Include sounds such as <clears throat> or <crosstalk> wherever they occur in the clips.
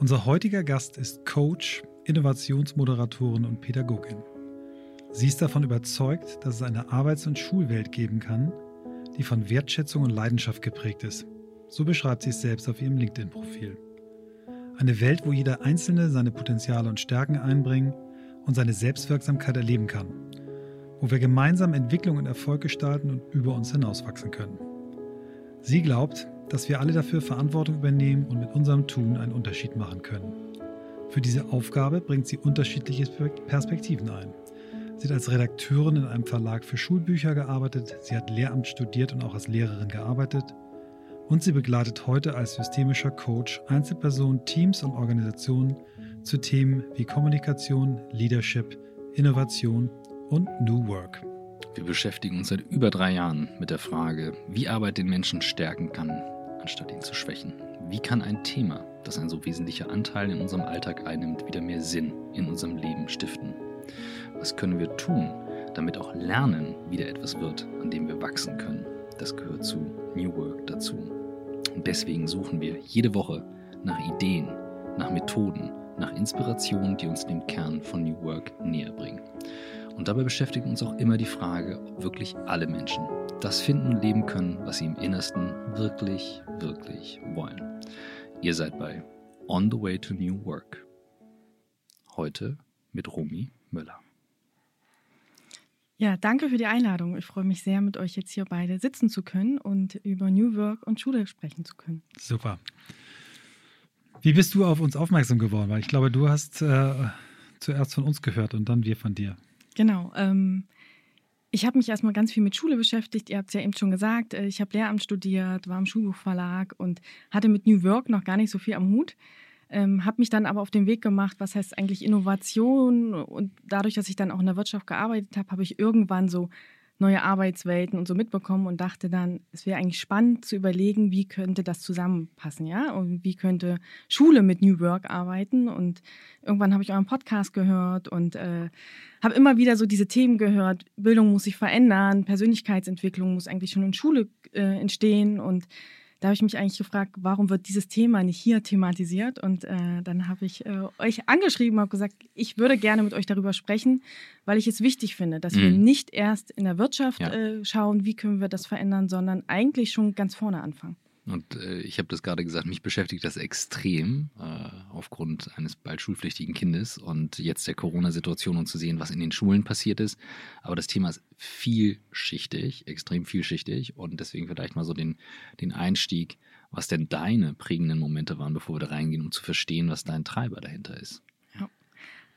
Unser heutiger Gast ist Coach, Innovationsmoderatorin und Pädagogin. Sie ist davon überzeugt, dass es eine Arbeits- und Schulwelt geben kann, die von Wertschätzung und Leidenschaft geprägt ist. So beschreibt sie es selbst auf ihrem LinkedIn-Profil. Eine Welt, wo jeder Einzelne seine Potenziale und Stärken einbringen und seine Selbstwirksamkeit erleben kann. Wo wir gemeinsam Entwicklung und Erfolg gestalten und über uns hinauswachsen können. Sie glaubt, dass wir alle dafür Verantwortung übernehmen und mit unserem Tun einen Unterschied machen können. Für diese Aufgabe bringt sie unterschiedliche Perspektiven ein. Sie hat als Redakteurin in einem Verlag für Schulbücher gearbeitet, sie hat Lehramt studiert und auch als Lehrerin gearbeitet und sie begleitet heute als systemischer Coach Einzelpersonen, Teams und Organisationen zu Themen wie Kommunikation, Leadership, Innovation und New Work. Wir beschäftigen uns seit über drei Jahren mit der Frage, wie Arbeit den Menschen stärken kann, anstatt ihn zu schwächen. Wie kann ein Thema, das ein so wesentlicher Anteil in unserem Alltag einnimmt, wieder mehr Sinn in unserem Leben stiften? Was können wir tun, damit auch Lernen wieder etwas wird, an dem wir wachsen können? Das gehört zu New Work dazu. Und deswegen suchen wir jede Woche nach Ideen, nach Methoden, nach Inspirationen, die uns dem Kern von New Work näher bringen. Und dabei beschäftigt uns auch immer die Frage, ob wirklich alle Menschen das finden und leben können, was sie im Innersten wirklich, wirklich wollen. Ihr seid bei On the Way to New Work. Heute mit Romy Müller. Ja, danke für die Einladung. Ich freue mich sehr, mit euch jetzt hier beide sitzen zu können und über New Work und Schule sprechen zu können. Super. Wie bist du auf uns aufmerksam geworden? Weil ich glaube, du hast äh, zuerst von uns gehört und dann wir von dir. Genau. Ähm, ich habe mich erstmal ganz viel mit Schule beschäftigt. Ihr habt es ja eben schon gesagt. Äh, ich habe Lehramt studiert, war im Schulbuchverlag und hatte mit New Work noch gar nicht so viel am Hut. Ähm, habe mich dann aber auf den Weg gemacht, was heißt eigentlich Innovation und dadurch, dass ich dann auch in der Wirtschaft gearbeitet habe, habe ich irgendwann so neue Arbeitswelten und so mitbekommen und dachte dann, es wäre eigentlich spannend zu überlegen, wie könnte das zusammenpassen, ja? Und wie könnte Schule mit New Work arbeiten? Und irgendwann habe ich euren Podcast gehört und äh, habe immer wieder so diese Themen gehört, Bildung muss sich verändern, Persönlichkeitsentwicklung muss eigentlich schon in Schule äh, entstehen und da habe ich mich eigentlich gefragt, warum wird dieses Thema nicht hier thematisiert? Und äh, dann habe ich äh, euch angeschrieben, habe gesagt, ich würde gerne mit euch darüber sprechen, weil ich es wichtig finde, dass mhm. wir nicht erst in der Wirtschaft ja. äh, schauen, wie können wir das verändern, sondern eigentlich schon ganz vorne anfangen. Und äh, ich habe das gerade gesagt, mich beschäftigt das extrem äh, aufgrund eines bald schulpflichtigen Kindes und jetzt der Corona-Situation und zu sehen, was in den Schulen passiert ist. Aber das Thema ist vielschichtig, extrem vielschichtig und deswegen vielleicht mal so den, den Einstieg, was denn deine prägenden Momente waren, bevor wir da reingehen, um zu verstehen, was dein Treiber dahinter ist. Ja.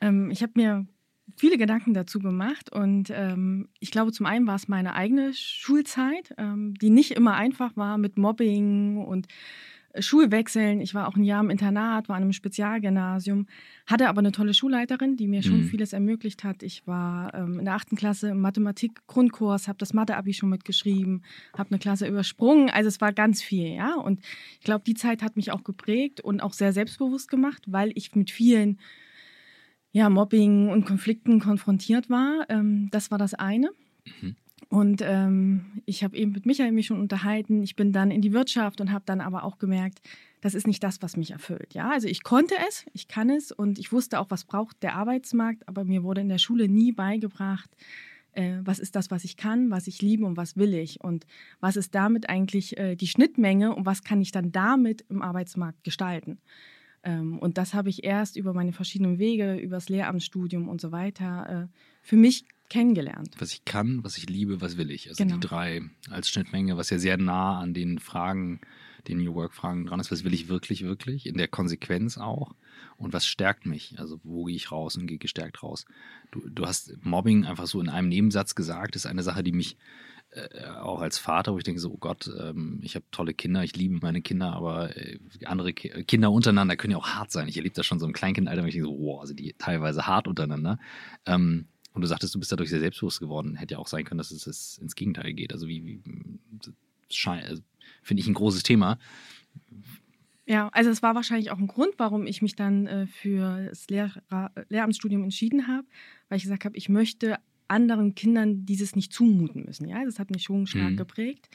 Ähm, ich habe mir viele Gedanken dazu gemacht und ähm, ich glaube, zum einen war es meine eigene Schulzeit, ähm, die nicht immer einfach war mit Mobbing und äh, Schulwechseln. Ich war auch ein Jahr im Internat, war an einem Spezialgymnasium, hatte aber eine tolle Schulleiterin, die mir schon mhm. vieles ermöglicht hat. Ich war ähm, in der achten Klasse im Mathematik-Grundkurs, habe das Mathe-Abi schon mitgeschrieben, habe eine Klasse übersprungen. Also es war ganz viel, ja. Und ich glaube, die Zeit hat mich auch geprägt und auch sehr selbstbewusst gemacht, weil ich mit vielen ja, Mobbing und Konflikten konfrontiert war. Ähm, das war das eine. Mhm. Und ähm, ich habe eben mit Michael mich schon unterhalten. Ich bin dann in die Wirtschaft und habe dann aber auch gemerkt, das ist nicht das, was mich erfüllt. Ja, also ich konnte es, ich kann es und ich wusste auch, was braucht der Arbeitsmarkt, aber mir wurde in der Schule nie beigebracht, äh, was ist das, was ich kann, was ich liebe und was will ich und was ist damit eigentlich äh, die Schnittmenge und was kann ich dann damit im Arbeitsmarkt gestalten. Ähm, und das habe ich erst über meine verschiedenen Wege, über das Lehramtsstudium und so weiter äh, für mich kennengelernt. Was ich kann, was ich liebe, was will ich. Also genau. die drei als Schnittmenge, was ja sehr nah an den Fragen, den New Work-Fragen dran ist. Was will ich wirklich, wirklich? In der Konsequenz auch. Und was stärkt mich? Also wo gehe ich raus und gehe gestärkt raus? Du, du hast Mobbing einfach so in einem Nebensatz gesagt, das ist eine Sache, die mich äh, auch als Vater, wo ich denke so, oh Gott, ähm, ich habe tolle Kinder, ich liebe meine Kinder, aber äh, andere Ki Kinder untereinander können ja auch hart sein. Ich erlebe das schon so im Kleinkindalter, wo ich denke so, wow, also die teilweise hart untereinander. Ähm, und du sagtest, du bist dadurch sehr selbstbewusst geworden. Hätte ja auch sein können, dass es, es ins Gegenteil geht. Also wie, wie also, finde ich ein großes Thema. Ja, also es war wahrscheinlich auch ein Grund, warum ich mich dann äh, für das Lehrer Lehramtsstudium entschieden habe, weil ich gesagt habe, ich möchte anderen Kindern dieses nicht zumuten müssen. Ja, das hat mich schon stark mhm. geprägt.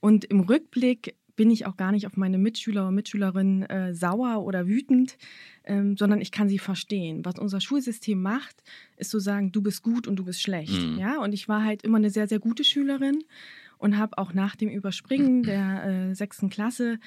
Und im Rückblick bin ich auch gar nicht auf meine Mitschüler und Mitschülerinnen äh, sauer oder wütend, ähm, sondern ich kann sie verstehen. Was unser Schulsystem macht, ist zu sagen, du bist gut und du bist schlecht. Mhm. Ja? Und ich war halt immer eine sehr, sehr gute Schülerin und habe auch nach dem Überspringen <clears throat> der äh, sechsten Klasse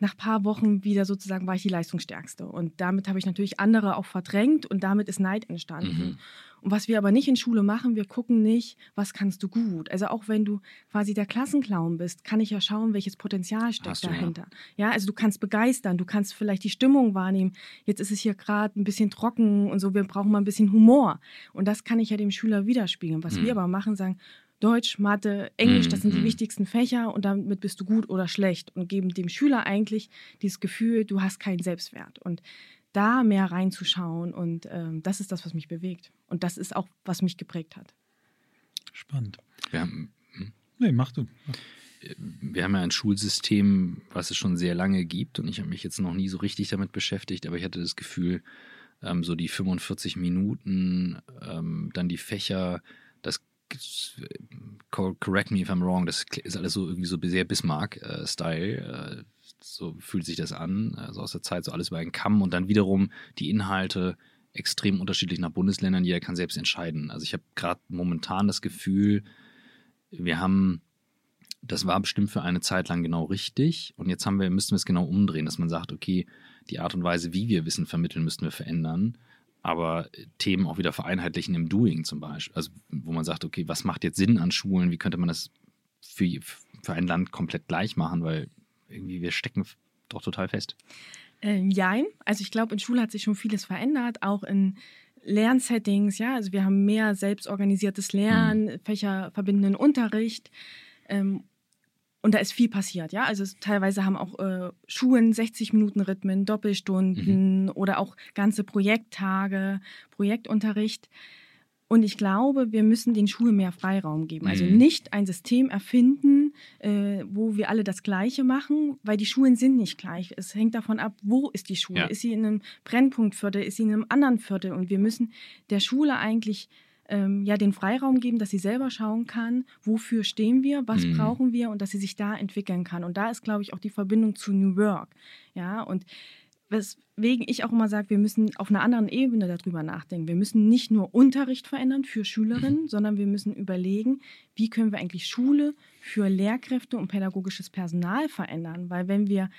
nach ein paar Wochen wieder sozusagen war ich die Leistungsstärkste. Und damit habe ich natürlich andere auch verdrängt und damit ist Neid entstanden. Mhm. Und was wir aber nicht in Schule machen, wir gucken nicht, was kannst du gut. Also auch wenn du quasi der Klassenclown bist, kann ich ja schauen, welches Potenzial steckt du, dahinter. Ja. ja. also du kannst begeistern, du kannst vielleicht die Stimmung wahrnehmen. Jetzt ist es hier gerade ein bisschen trocken und so, wir brauchen mal ein bisschen Humor. Und das kann ich ja dem Schüler widerspiegeln. Was mhm. wir aber machen, sagen, Deutsch, Mathe, Englisch, das sind die mhm. wichtigsten Fächer und damit bist du gut oder schlecht und geben dem Schüler eigentlich dieses Gefühl, du hast keinen Selbstwert. Und da mehr reinzuschauen. Und ähm, das ist das, was mich bewegt. Und das ist auch, was mich geprägt hat. Spannend. Wir haben, hm? Nee, mach du. Wir haben ja ein Schulsystem, was es schon sehr lange gibt. Und ich habe mich jetzt noch nie so richtig damit beschäftigt, aber ich hatte das Gefühl, ähm, so die 45 Minuten, ähm, dann die Fächer, das correct me if I'm wrong, das ist alles so irgendwie so sehr Bismarck-Style. Äh, so fühlt sich das an, also aus der Zeit so alles über einen Kamm und dann wiederum die Inhalte extrem unterschiedlich nach Bundesländern. Jeder kann selbst entscheiden. Also ich habe gerade momentan das Gefühl, wir haben, das war bestimmt für eine Zeit lang genau richtig und jetzt haben wir, müssen wir es genau umdrehen, dass man sagt, okay, die Art und Weise, wie wir Wissen vermitteln, müssen wir verändern aber Themen auch wieder vereinheitlichen im Doing zum Beispiel. Also wo man sagt, okay, was macht jetzt Sinn an Schulen? Wie könnte man das für, für ein Land komplett gleich machen? Weil irgendwie wir stecken doch total fest. Äh, jein. Also ich glaube, in Schule hat sich schon vieles verändert, auch in Lernsettings, ja, also wir haben mehr selbstorganisiertes Lernen, mhm. fächerverbindenden Unterricht. Ähm, und da ist viel passiert, ja. Also teilweise haben auch äh, Schulen 60 Minuten Rhythmen, Doppelstunden mhm. oder auch ganze Projekttage, Projektunterricht. Und ich glaube, wir müssen den Schulen mehr Freiraum geben. Also mhm. nicht ein System erfinden, äh, wo wir alle das Gleiche machen, weil die Schulen sind nicht gleich. Es hängt davon ab, wo ist die Schule? Ja. Ist sie in einem Brennpunktviertel? Ist sie in einem anderen Viertel? Und wir müssen der Schule eigentlich ähm, ja den Freiraum geben, dass sie selber schauen kann, wofür stehen wir, was mhm. brauchen wir und dass sie sich da entwickeln kann. Und da ist, glaube ich, auch die Verbindung zu New Work. Ja, und weswegen ich auch immer sage, wir müssen auf einer anderen Ebene darüber nachdenken. Wir müssen nicht nur Unterricht verändern für Schülerinnen, mhm. sondern wir müssen überlegen, wie können wir eigentlich Schule für Lehrkräfte und pädagogisches Personal verändern. Weil wenn wir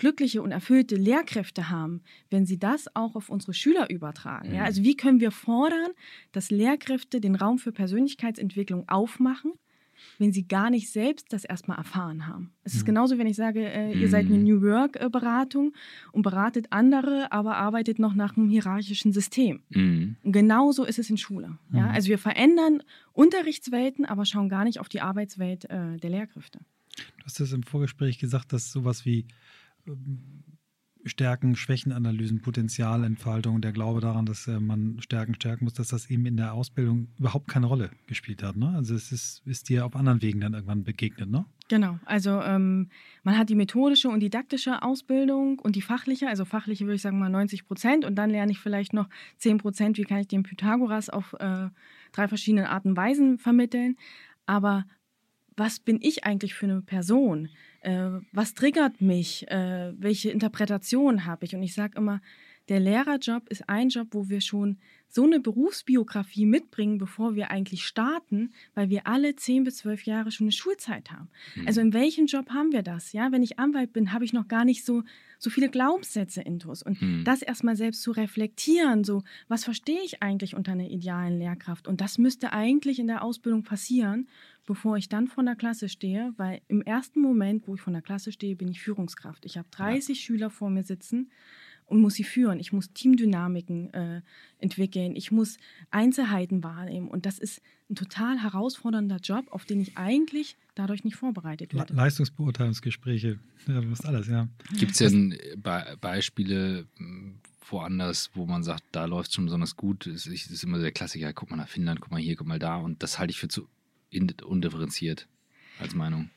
glückliche und erfüllte Lehrkräfte haben, wenn sie das auch auf unsere Schüler übertragen. Ja? Mhm. Also wie können wir fordern, dass Lehrkräfte den Raum für Persönlichkeitsentwicklung aufmachen, wenn sie gar nicht selbst das erstmal erfahren haben. Es ist mhm. genauso, wenn ich sage, äh, ihr seid eine mhm. New Work-Beratung und beratet andere, aber arbeitet noch nach einem hierarchischen System. Mhm. Und genauso ist es in Schule. Ja? Mhm. Also wir verändern Unterrichtswelten, aber schauen gar nicht auf die Arbeitswelt äh, der Lehrkräfte. Du hast es im Vorgespräch gesagt, dass sowas wie Stärken, Schwächenanalysen, Potenzialentfaltung, der Glaube daran, dass äh, man Stärken stärken muss, dass das eben in der Ausbildung überhaupt keine Rolle gespielt hat. Ne? Also es ist, ist dir auf anderen Wegen dann irgendwann begegnet, ne? Genau, also ähm, man hat die methodische und didaktische Ausbildung und die fachliche, also fachliche würde ich sagen mal 90 Prozent und dann lerne ich vielleicht noch 10 Prozent, wie kann ich den Pythagoras auf äh, drei verschiedene Arten und Weisen vermitteln. Aber was bin ich eigentlich für eine Person? Äh, was triggert mich? Äh, welche Interpretation habe ich? Und ich sage immer, der Lehrerjob ist ein Job, wo wir schon so eine Berufsbiografie mitbringen, bevor wir eigentlich starten, weil wir alle zehn bis zwölf Jahre schon eine Schulzeit haben. Mhm. Also in welchem Job haben wir das? Ja, wenn ich Anwalt bin, habe ich noch gar nicht so, so viele Glaubenssätze intus. Und mhm. das erstmal selbst zu reflektieren, so, was verstehe ich eigentlich unter einer idealen Lehrkraft? Und das müsste eigentlich in der Ausbildung passieren, bevor ich dann von der Klasse stehe, weil im ersten Moment, wo ich von der Klasse stehe, bin ich Führungskraft. Ich habe 30 ja. Schüler vor mir sitzen und muss sie führen. Ich muss Teamdynamiken äh, entwickeln. Ich muss Einzelheiten wahrnehmen. Und das ist ein total herausfordernder Job, auf den ich eigentlich dadurch nicht vorbereitet werde. Leistungsbeurteilungsgespräche, ja, du musst alles, ja. Gibt es denn Be Beispiele hm, woanders, wo man sagt, da läuft es schon besonders gut? Es ist immer der Klassiker, guck mal nach Finnland, guck mal hier, guck mal da. Und das halte ich für zu undifferenziert als Meinung.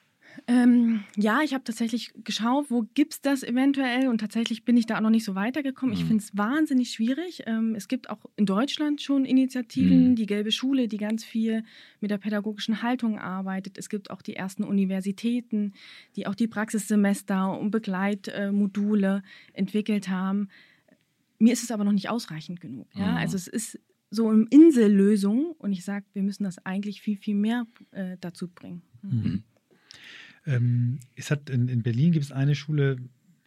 Ähm, ja, ich habe tatsächlich geschaut, wo gibt es das eventuell und tatsächlich bin ich da auch noch nicht so weitergekommen. Mhm. Ich finde es wahnsinnig schwierig. Ähm, es gibt auch in Deutschland schon Initiativen, mhm. die Gelbe Schule, die ganz viel mit der pädagogischen Haltung arbeitet. Es gibt auch die ersten Universitäten, die auch die Praxissemester und Begleitmodule entwickelt haben. Mir ist es aber noch nicht ausreichend genug. Ja? Mhm. Also es ist so eine Insellösung und ich sage, wir müssen das eigentlich viel, viel mehr äh, dazu bringen. Mhm. Ähm, es hat in, in Berlin gibt es eine Schule,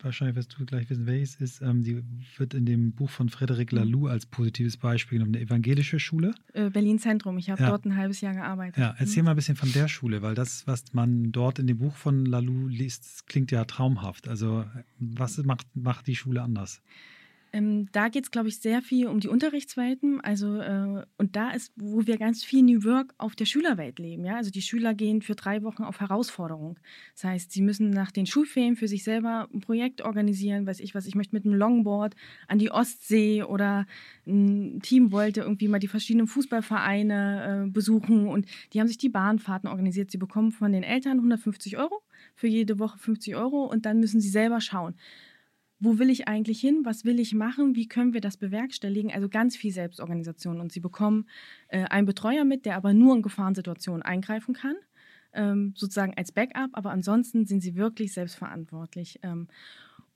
wahrscheinlich wirst du gleich wissen, welches ist, ähm, die wird in dem Buch von Frederic mhm. Laloux als positives Beispiel genommen, eine evangelische Schule. Äh, Berlin Zentrum, ich habe ja. dort ein halbes Jahr gearbeitet. Ja, erzähl mhm. mal ein bisschen von der Schule, weil das, was man dort in dem Buch von Laloux liest, klingt ja traumhaft. Also was macht, macht die Schule anders? Ähm, da geht es, glaube ich, sehr viel um die Unterrichtswelten. Also, äh, und da ist, wo wir ganz viel New Work auf der Schülerwelt leben. Ja? Also die Schüler gehen für drei Wochen auf Herausforderung. Das heißt, sie müssen nach den Schulferien für sich selber ein Projekt organisieren, weiß ich was, ich möchte mit einem Longboard an die Ostsee oder ein Team wollte irgendwie mal die verschiedenen Fußballvereine äh, besuchen und die haben sich die Bahnfahrten organisiert. Sie bekommen von den Eltern 150 Euro für jede Woche 50 Euro und dann müssen sie selber schauen wo will ich eigentlich hin, was will ich machen, wie können wir das bewerkstelligen. Also ganz viel Selbstorganisation. Und sie bekommen äh, einen Betreuer mit, der aber nur in Gefahrensituationen eingreifen kann, ähm, sozusagen als Backup, aber ansonsten sind sie wirklich selbstverantwortlich. Ähm,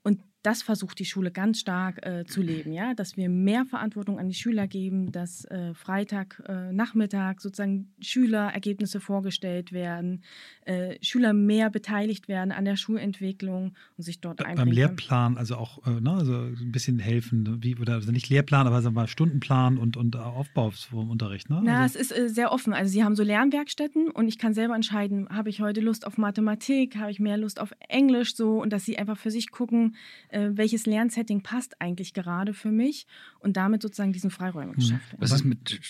und das versucht die Schule ganz stark äh, zu leben, ja, dass wir mehr Verantwortung an die Schüler geben, dass äh, Freitag äh, Nachmittag sozusagen Schülerergebnisse vorgestellt werden, äh, Schüler mehr beteiligt werden an der Schulentwicklung und sich dort einbringen. Beim Lehrplan, also auch ne, also ein bisschen helfen, wie oder also nicht Lehrplan, aber sagen wir mal Stundenplan und und Aufbau vom Unterricht, ne? Na, also, es ist äh, sehr offen. Also sie haben so Lernwerkstätten und ich kann selber entscheiden, habe ich heute Lust auf Mathematik, habe ich mehr Lust auf Englisch so und dass sie einfach für sich gucken äh, welches Lernsetting passt eigentlich gerade für mich und damit sozusagen diesen Freiräume geschaffen. Hm. Was ist mit,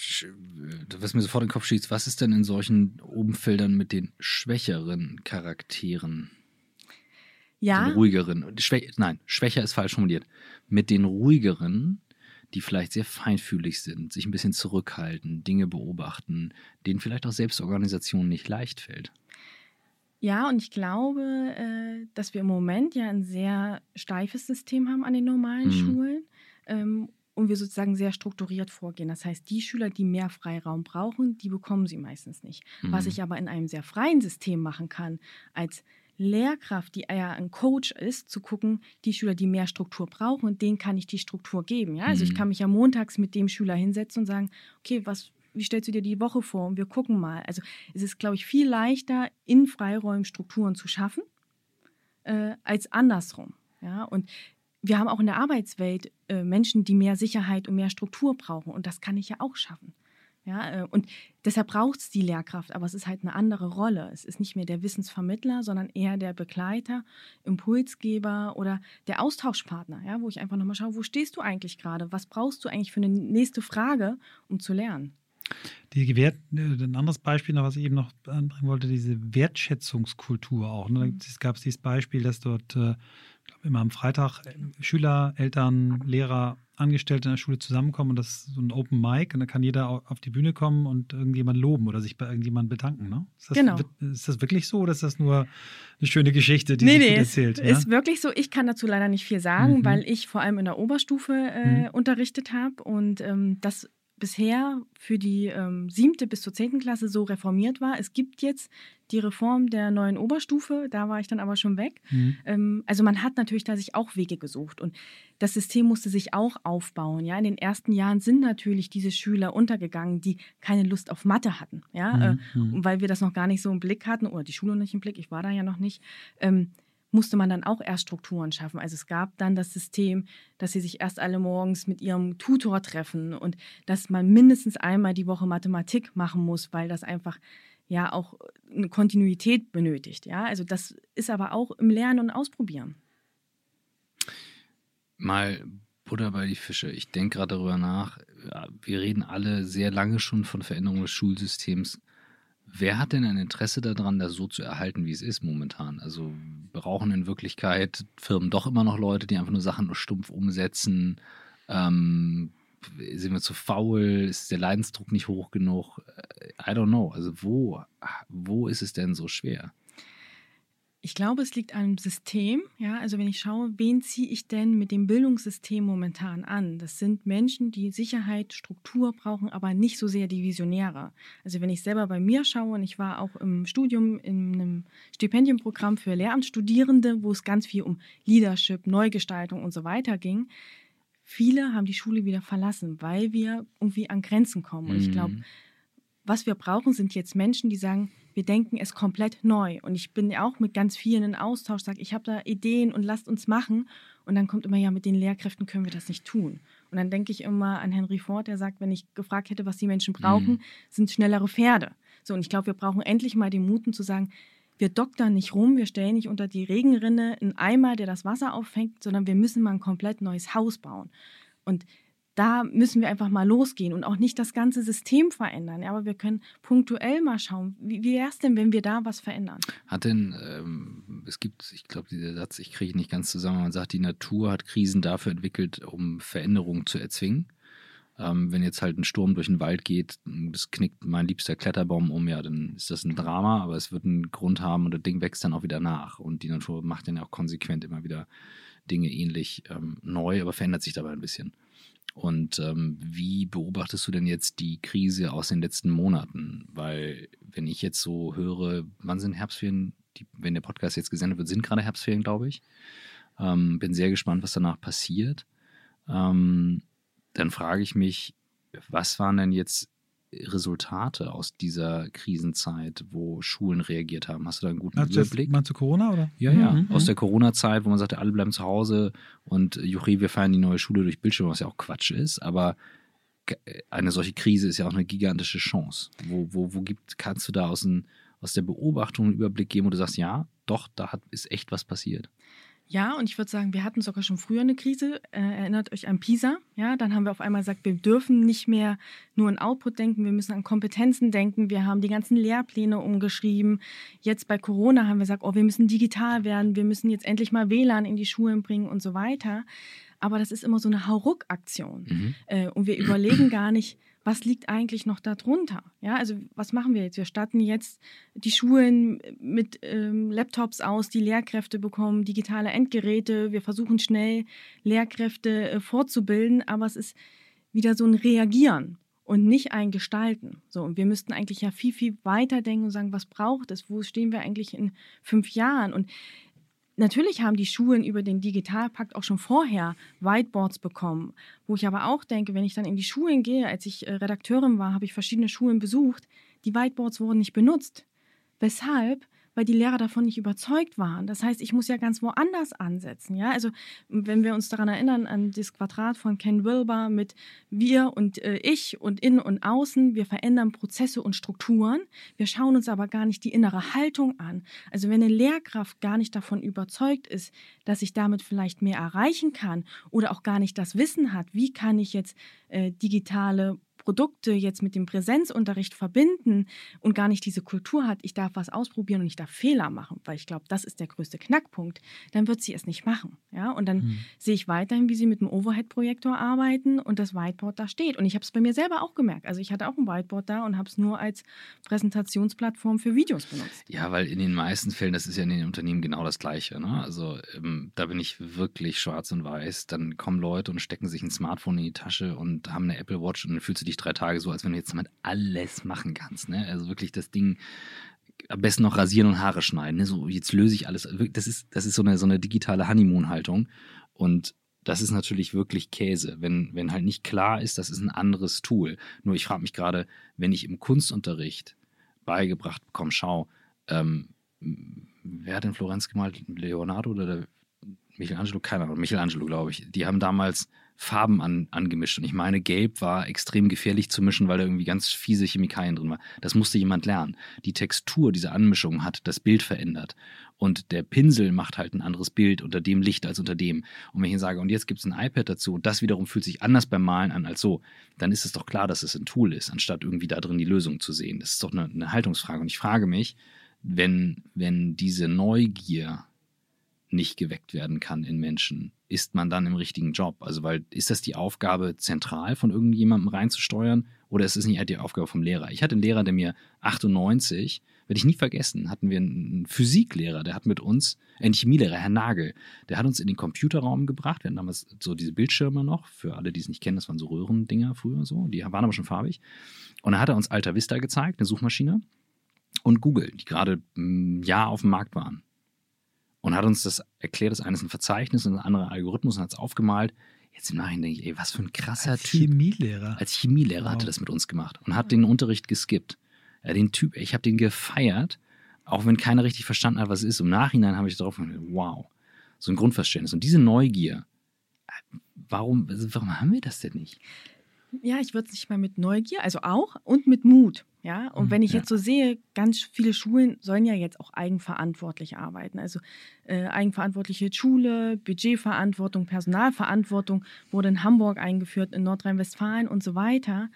was mir sofort in den Kopf schießt, was ist denn in solchen Umfeldern mit den schwächeren Charakteren? Ja. Den ruhigeren, Schwä nein, schwächer ist falsch formuliert. Mit den ruhigeren, die vielleicht sehr feinfühlig sind, sich ein bisschen zurückhalten, Dinge beobachten, denen vielleicht auch Selbstorganisation nicht leicht fällt. Ja, und ich glaube, äh, dass wir im Moment ja ein sehr steifes System haben an den normalen mhm. Schulen ähm, und wir sozusagen sehr strukturiert vorgehen. Das heißt, die Schüler, die mehr Freiraum brauchen, die bekommen sie meistens nicht. Mhm. Was ich aber in einem sehr freien System machen kann, als Lehrkraft, die ja ein Coach ist, zu gucken, die Schüler, die mehr Struktur brauchen, und denen kann ich die Struktur geben. Ja? Also ich mhm. kann mich ja montags mit dem Schüler hinsetzen und sagen, okay, was, wie stellst du dir die Woche vor? Und wir gucken mal. Also es ist, glaube ich, viel leichter, in Freiräumen Strukturen zu schaffen, äh, als andersrum. Ja? Und wir haben auch in der Arbeitswelt äh, Menschen, die mehr Sicherheit und mehr Struktur brauchen. Und das kann ich ja auch schaffen. Ja, äh, und deshalb braucht es die Lehrkraft, aber es ist halt eine andere Rolle. Es ist nicht mehr der Wissensvermittler, sondern eher der Begleiter, Impulsgeber oder der Austauschpartner, ja, wo ich einfach nochmal schaue, wo stehst du eigentlich gerade? Was brauchst du eigentlich für eine nächste Frage, um zu lernen? Die Wert, äh, ein anderes Beispiel noch, was ich eben noch anbringen wollte, diese Wertschätzungskultur auch. Ne? Es gab dieses Beispiel, dass dort äh, immer am Freitag äh, Schüler, Eltern, Lehrer, Angestellte in der Schule zusammenkommen und das ist so ein Open Mic und da kann jeder auf die Bühne kommen und irgendjemand loben oder sich bei irgendjemandem bedanken. Ne? Ist das, genau. Ist das wirklich so oder ist das nur eine schöne Geschichte, die nee, sich nee, erzählt? Ist, ja? ist wirklich so. Ich kann dazu leider nicht viel sagen, mhm. weil ich vor allem in der Oberstufe äh, mhm. unterrichtet habe und ähm, das bisher für die ähm, siebte bis zur zehnten Klasse so reformiert war. Es gibt jetzt die Reform der neuen Oberstufe, da war ich dann aber schon weg. Mhm. Ähm, also man hat natürlich da sich auch Wege gesucht und das System musste sich auch aufbauen. Ja, in den ersten Jahren sind natürlich diese Schüler untergegangen, die keine Lust auf Mathe hatten, ja, mhm. äh, mhm. weil wir das noch gar nicht so im Blick hatten oder die Schule nicht im Blick. Ich war da ja noch nicht. Ähm, musste man dann auch erst Strukturen schaffen. Also es gab dann das System, dass sie sich erst alle morgens mit ihrem Tutor treffen und dass man mindestens einmal die Woche Mathematik machen muss, weil das einfach ja auch eine Kontinuität benötigt. Ja, also das ist aber auch im Lernen und Ausprobieren. Mal Butter bei die Fische. Ich denke gerade darüber nach. Wir reden alle sehr lange schon von Veränderung des Schulsystems. Wer hat denn ein Interesse daran, das so zu erhalten, wie es ist momentan? Also brauchen in Wirklichkeit Firmen doch immer noch Leute, die einfach nur Sachen nur stumpf umsetzen? Ähm, sind wir zu faul? Ist der Leidensdruck nicht hoch genug? Äh, I don't know. Also wo, wo ist es denn so schwer? Ich glaube, es liegt am System. Ja, also wenn ich schaue, wen ziehe ich denn mit dem Bildungssystem momentan an? Das sind Menschen, die Sicherheit, Struktur brauchen, aber nicht so sehr die Visionäre. Also wenn ich selber bei mir schaue, und ich war auch im Studium in einem Stipendienprogramm für Lehramtsstudierende, wo es ganz viel um Leadership, Neugestaltung und so weiter ging. Viele haben die Schule wieder verlassen, weil wir irgendwie an Grenzen kommen. Und ich glaube, mhm. was wir brauchen, sind jetzt Menschen, die sagen, wir denken es komplett neu. Und ich bin auch mit ganz vielen in Austausch, sage, ich habe da Ideen und lasst uns machen. Und dann kommt immer, ja, mit den Lehrkräften können wir das nicht tun. Und dann denke ich immer an Henry Ford, der sagt, wenn ich gefragt hätte, was die Menschen brauchen, mhm. sind schnellere Pferde. So, und ich glaube, wir brauchen endlich mal den Mut zu sagen, wir doktern nicht rum, wir stellen nicht unter die Regenrinne einen Eimer, der das Wasser auffängt, sondern wir müssen mal ein komplett neues Haus bauen. Und da müssen wir einfach mal losgehen und auch nicht das ganze System verändern. Ja, aber wir können punktuell mal schauen, wie, wäre es denn, wenn wir da was verändern? Hat denn, ähm, es gibt, ich glaube, dieser Satz, ich kriege nicht ganz zusammen, man sagt, die Natur hat Krisen dafür entwickelt, um Veränderungen zu erzwingen. Ähm, wenn jetzt halt ein Sturm durch den Wald geht, das knickt mein liebster Kletterbaum um, ja, dann ist das ein Drama, aber es wird einen Grund haben und das Ding wächst dann auch wieder nach. Und die Natur macht dann auch konsequent immer wieder Dinge ähnlich ähm, neu, aber verändert sich dabei ein bisschen. Und ähm, wie beobachtest du denn jetzt die Krise aus den letzten Monaten? Weil, wenn ich jetzt so höre, wann sind Herbstferien? Die, wenn der Podcast jetzt gesendet wird, sind gerade Herbstferien, glaube ich. Ähm, bin sehr gespannt, was danach passiert. Ähm, dann frage ich mich, was waren denn jetzt Resultate aus dieser Krisenzeit, wo Schulen reagiert haben? Hast du da einen guten also Überblick? Meinst du Corona oder? Ja, ja. Mhm. Aus der Corona-Zeit, wo man sagte, alle bleiben zu Hause und Juchi, wir feiern die neue Schule durch Bildschirm, was ja auch Quatsch ist, aber eine solche Krise ist ja auch eine gigantische Chance. Wo, wo, wo gibt, kannst du da aus, ein, aus der Beobachtung einen Überblick geben, wo du sagst, ja, doch, da hat, ist echt was passiert? Ja, und ich würde sagen, wir hatten sogar schon früher eine Krise. Äh, erinnert euch an PISA. Ja, dann haben wir auf einmal gesagt, wir dürfen nicht mehr nur an Output denken, wir müssen an Kompetenzen denken. Wir haben die ganzen Lehrpläne umgeschrieben. Jetzt bei Corona haben wir gesagt, oh, wir müssen digital werden, wir müssen jetzt endlich mal WLAN in die Schulen bringen und so weiter. Aber das ist immer so eine Hauruck-Aktion. Mhm. Äh, und wir überlegen gar nicht, was liegt eigentlich noch darunter? Ja, also was machen wir jetzt? Wir statten jetzt die Schulen mit ähm, Laptops aus, die Lehrkräfte bekommen digitale Endgeräte. Wir versuchen schnell Lehrkräfte äh, fortzubilden, aber es ist wieder so ein Reagieren und nicht ein Gestalten. So, und wir müssten eigentlich ja viel, viel weiter denken und sagen, was braucht es? Wo stehen wir eigentlich in fünf Jahren? Und Natürlich haben die Schulen über den Digitalpakt auch schon vorher Whiteboards bekommen, wo ich aber auch denke, wenn ich dann in die Schulen gehe, als ich äh, Redakteurin war, habe ich verschiedene Schulen besucht, die Whiteboards wurden nicht benutzt. Weshalb? Weil die Lehrer davon nicht überzeugt waren. Das heißt, ich muss ja ganz woanders ansetzen. Ja? Also wenn wir uns daran erinnern, an das Quadrat von Ken Wilber mit wir und äh, ich und innen und außen, wir verändern Prozesse und Strukturen. Wir schauen uns aber gar nicht die innere Haltung an. Also wenn eine Lehrkraft gar nicht davon überzeugt ist, dass ich damit vielleicht mehr erreichen kann oder auch gar nicht das Wissen hat, wie kann ich jetzt äh, digitale Produkte jetzt mit dem Präsenzunterricht verbinden und gar nicht diese Kultur hat, ich darf was ausprobieren und ich darf Fehler machen, weil ich glaube, das ist der größte Knackpunkt, dann wird sie es nicht machen. Ja? Und dann mhm. sehe ich weiterhin, wie sie mit dem Overhead-Projektor arbeiten und das Whiteboard da steht. Und ich habe es bei mir selber auch gemerkt. Also ich hatte auch ein Whiteboard da und habe es nur als Präsentationsplattform für Videos benutzt. Ja, weil in den meisten Fällen, das ist ja in den Unternehmen genau das Gleiche. Ne? Also ähm, da bin ich wirklich schwarz und weiß. Dann kommen Leute und stecken sich ein Smartphone in die Tasche und haben eine Apple Watch und dann fühlst du dich dich drei Tage so, als wenn du jetzt damit alles machen kannst. Ne? Also wirklich das Ding am besten noch rasieren und Haare schneiden. Ne? So, jetzt löse ich alles. Das ist, das ist so eine, so eine digitale Honeymoon-Haltung. Und das ist natürlich wirklich Käse, wenn, wenn halt nicht klar ist, das ist ein anderes Tool. Nur ich frage mich gerade, wenn ich im Kunstunterricht beigebracht bekomme, schau, ähm, wer hat in Florenz gemalt? Leonardo oder Michelangelo? Keine Ahnung, Michelangelo, glaube ich. Die haben damals Farben an, angemischt. Und ich meine, Gelb war extrem gefährlich zu mischen, weil da irgendwie ganz fiese Chemikalien drin war. Das musste jemand lernen. Die Textur dieser Anmischung hat das Bild verändert. Und der Pinsel macht halt ein anderes Bild unter dem Licht als unter dem. Und wenn ich sage, und jetzt gibt es ein iPad dazu, und das wiederum fühlt sich anders beim Malen an als so, dann ist es doch klar, dass es ein Tool ist, anstatt irgendwie da drin die Lösung zu sehen. Das ist doch eine, eine Haltungsfrage. Und ich frage mich, wenn, wenn diese Neugier nicht geweckt werden kann in Menschen, ist man dann im richtigen Job? Also, weil ist das die Aufgabe zentral von irgendjemandem reinzusteuern oder ist es nicht halt die Aufgabe vom Lehrer? Ich hatte einen Lehrer, der mir 98 Werde ich nie vergessen, hatten wir einen Physiklehrer, der hat mit uns, äh, ein Chemielehrer, Herr Nagel, der hat uns in den Computerraum gebracht. Wir hatten damals so diese Bildschirme noch, für alle, die es nicht kennen, das waren so Röhrendinger früher so, die waren aber schon farbig. Und da hat er uns Alta Vista gezeigt, eine Suchmaschine, und Google, die gerade ein Jahr auf dem Markt waren. Und hat uns das erklärt, das eine ist ein Verzeichnis und ein anderer Algorithmus und hat es aufgemalt. Jetzt im Nachhinein denke ich, ey, was für ein krasser Als Typ. Chemielehrer. Als Chemielehrer Wow. hat er das mit uns gemacht und hat den Unterricht geskippt. Ja, den Typ, ich habe den gefeiert, auch wenn keiner richtig verstanden hat, was es ist. Im Nachhinein habe ich darauf gedacht, wow, so ein Grundverständnis. Und diese Neugier, warum, also warum haben wir das denn nicht? Ja, ich würde es nicht mal mit Neugier, also auch und mit Mut. Ja, und Mhm, wenn ich ja. jetzt so sehe, ganz viele Schulen sollen ja jetzt auch eigenverantwortlich arbeiten. Also äh, eigenverantwortliche Schule, Budgetverantwortung, Personalverantwortung wurde in Hamburg eingeführt, in Nordrhein-Westfalen und so weiter.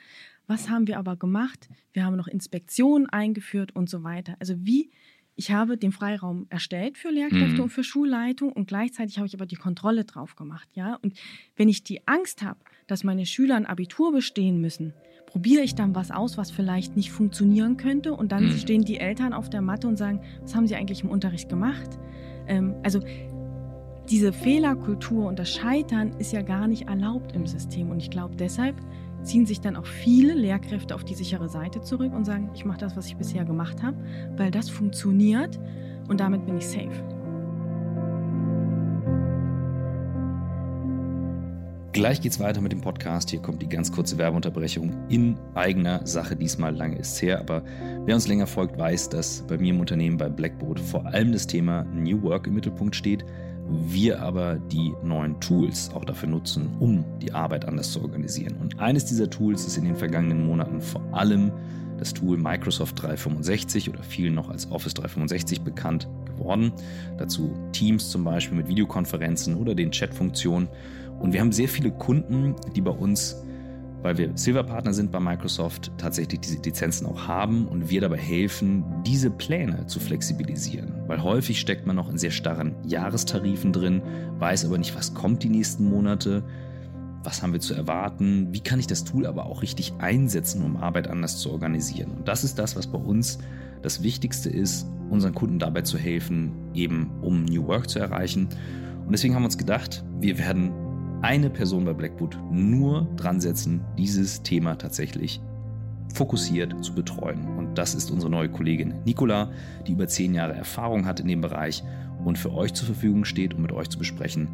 Was haben wir aber gemacht? Wir haben noch Inspektionen eingeführt und so weiter. Also wie ich habe den Freiraum erstellt für Lehrkräfte Mhm. und für Schulleitung und gleichzeitig habe ich aber die Kontrolle drauf gemacht, ja? Und wenn ich die Angst habe, dass meine Schüler ein Abitur bestehen müssen, probiere ich dann was aus, was vielleicht nicht funktionieren könnte und dann Mhm. stehen die Eltern auf der Matte und sagen, was haben sie eigentlich im Unterricht gemacht? Ähm, also diese Fehlerkultur und das Scheitern ist ja gar nicht erlaubt im System und ich glaube deshalb ziehen sich dann auch viele Lehrkräfte auf die sichere Seite zurück und sagen, ich mache das, was ich bisher gemacht habe, weil das funktioniert und damit bin ich safe. Gleich geht's weiter mit dem Podcast. Hier kommt die ganz kurze Werbeunterbrechung in eigener Sache. Diesmal lange ist's her, aber wer uns länger folgt, weiß, dass bei mir im Unternehmen bei Blackboard vor allem das Thema New Work im Mittelpunkt steht. Wir aber die neuen Tools auch dafür nutzen, um die Arbeit anders zu organisieren. Und eines dieser Tools ist in den vergangenen Monaten vor allem das Tool Microsoft 365 oder vielen noch als Office 365 bekannt geworden. Dazu Teams zum Beispiel mit Videokonferenzen oder den Chat-Funktionen. Und wir haben sehr viele Kunden, die bei uns, weil wir Silver-Partner sind bei Microsoft, tatsächlich diese Lizenzen auch haben und wir dabei helfen, diese Pläne zu flexibilisieren. Weil häufig steckt man noch in sehr starren Jahrestarifen drin, weiß aber nicht, was kommt die nächsten Monate, was haben wir zu erwarten, wie kann ich das Tool aber auch richtig einsetzen, um Arbeit anders zu organisieren. Und das ist das, was bei uns das Wichtigste ist, unseren Kunden dabei zu helfen, eben um New Work zu erreichen. Und deswegen haben wir uns gedacht, wir werden eine Person bei Blackboot nur dran setzen, dieses Thema tatsächlich fokussiert zu betreuen. Und das ist unsere neue Kollegin Nicola, die über zehn Jahre Erfahrung hat in dem Bereich und für euch zur Verfügung steht, um mit euch zu besprechen,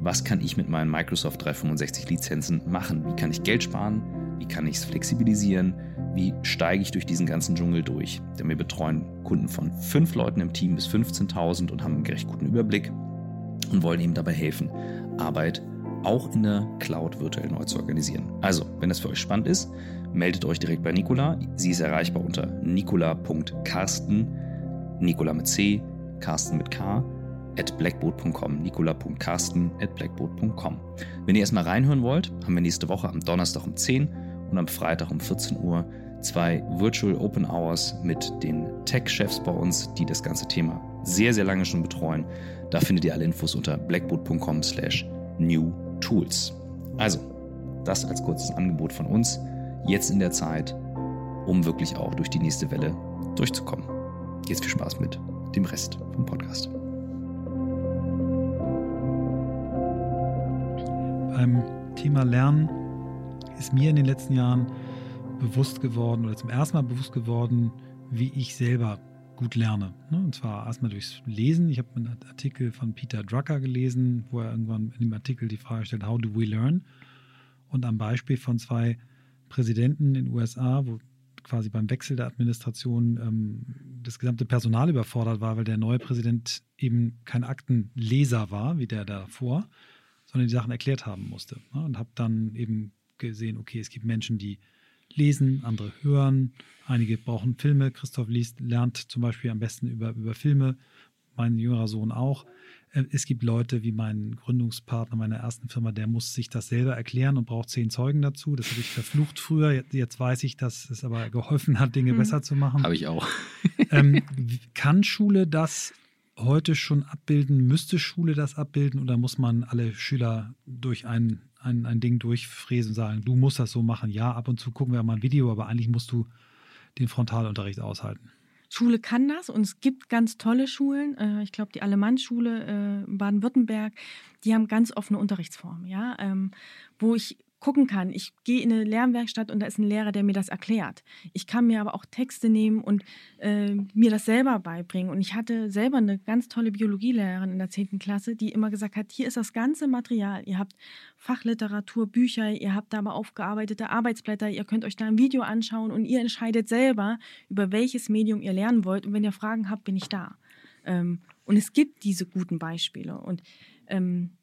was kann ich mit meinen Microsoft 365 Lizenzen machen? Wie kann ich Geld sparen? Wie kann ich es flexibilisieren? Wie steige ich durch diesen ganzen Dschungel durch? Denn wir betreuen Kunden von fünf Leuten im Team bis 15.000 und haben einen recht guten Überblick und wollen ihm dabei helfen, Arbeit auch in der Cloud virtuell neu zu organisieren. Also, wenn das für euch spannend ist, meldet euch direkt bei Nicola. Sie ist erreichbar unter nicola.carsten, Nicola mit C, Carsten mit K, at blackboard.com, nicola.carsten at blackboard.com. Wenn ihr erstmal reinhören wollt, haben wir nächste Woche am Donnerstag um 10 und am Freitag um 14 Uhr zwei Virtual Open Hours mit den Tech-Chefs bei uns, die das ganze Thema sehr, sehr lange schon betreuen. Da findet ihr alle Infos unter blackboard.com slash new tools. Also, das als kurzes Angebot von uns, jetzt in der Zeit, um wirklich auch durch die nächste Welle durchzukommen. Jetzt viel Spaß mit dem Rest vom Podcast. Beim Thema Lernen ist mir in den letzten Jahren bewusst geworden oder zum ersten Mal bewusst geworden, wie ich selber gut lerne. Ne? Und zwar erstmal durchs Lesen. Ich habe einen Artikel von Peter Drucker gelesen, wo er irgendwann in dem Artikel die Frage stellt, how do we learn? Und am Beispiel von zwei Präsidenten in den USA, wo quasi beim Wechsel der Administration ähm, das gesamte Personal überfordert war, weil der neue Präsident eben kein Aktenleser war, wie der davor, sondern die Sachen erklärt haben musste. Ne? Und habe dann eben gesehen, okay, es gibt Menschen, die lesen, andere hören, einige brauchen Filme. Christoph liest, lernt zum Beispiel am besten über, über Filme, mein jüngerer Sohn auch. Äh, Es gibt Leute wie mein Gründungspartner meiner ersten Firma, der muss sich das selber erklären und braucht zehn Zeugen dazu. Das habe ich verflucht früher. Jetzt, weiß ich, dass es aber geholfen hat, Dinge Hm. besser zu machen. Habe ich auch. <laughs> Ähm, kann Schule das heute schon abbilden? Müsste Schule das abbilden oder muss man alle Schüler durch ein, ein, ein Ding durchfräsen und sagen, du musst das so machen? Ja, ab und zu gucken wir mal ein Video, aber eigentlich musst du den Frontalunterricht aushalten. Schule kann das und es gibt ganz tolle Schulen. Äh, ich glaube, die Alemann-Schule äh, in Baden-Württemberg, die haben ganz offene Unterrichtsformen, ja, ähm, wo ich gucken kann. Ich gehe in eine Lernwerkstatt und da ist ein Lehrer, der mir das erklärt. Ich kann mir aber auch Texte nehmen und äh, mir das selber beibringen. Und ich hatte selber eine ganz tolle Biologielehrerin in der 10. Klasse, die immer gesagt hat, hier ist das ganze Material. Ihr habt Fachliteratur, Bücher, ihr habt da aber aufgearbeitete Arbeitsblätter, ihr könnt euch da ein Video anschauen und ihr entscheidet selber, über welches Medium ihr lernen wollt. Und wenn ihr Fragen habt, bin ich da. Ähm, und es gibt diese guten Beispiele. Und ähm,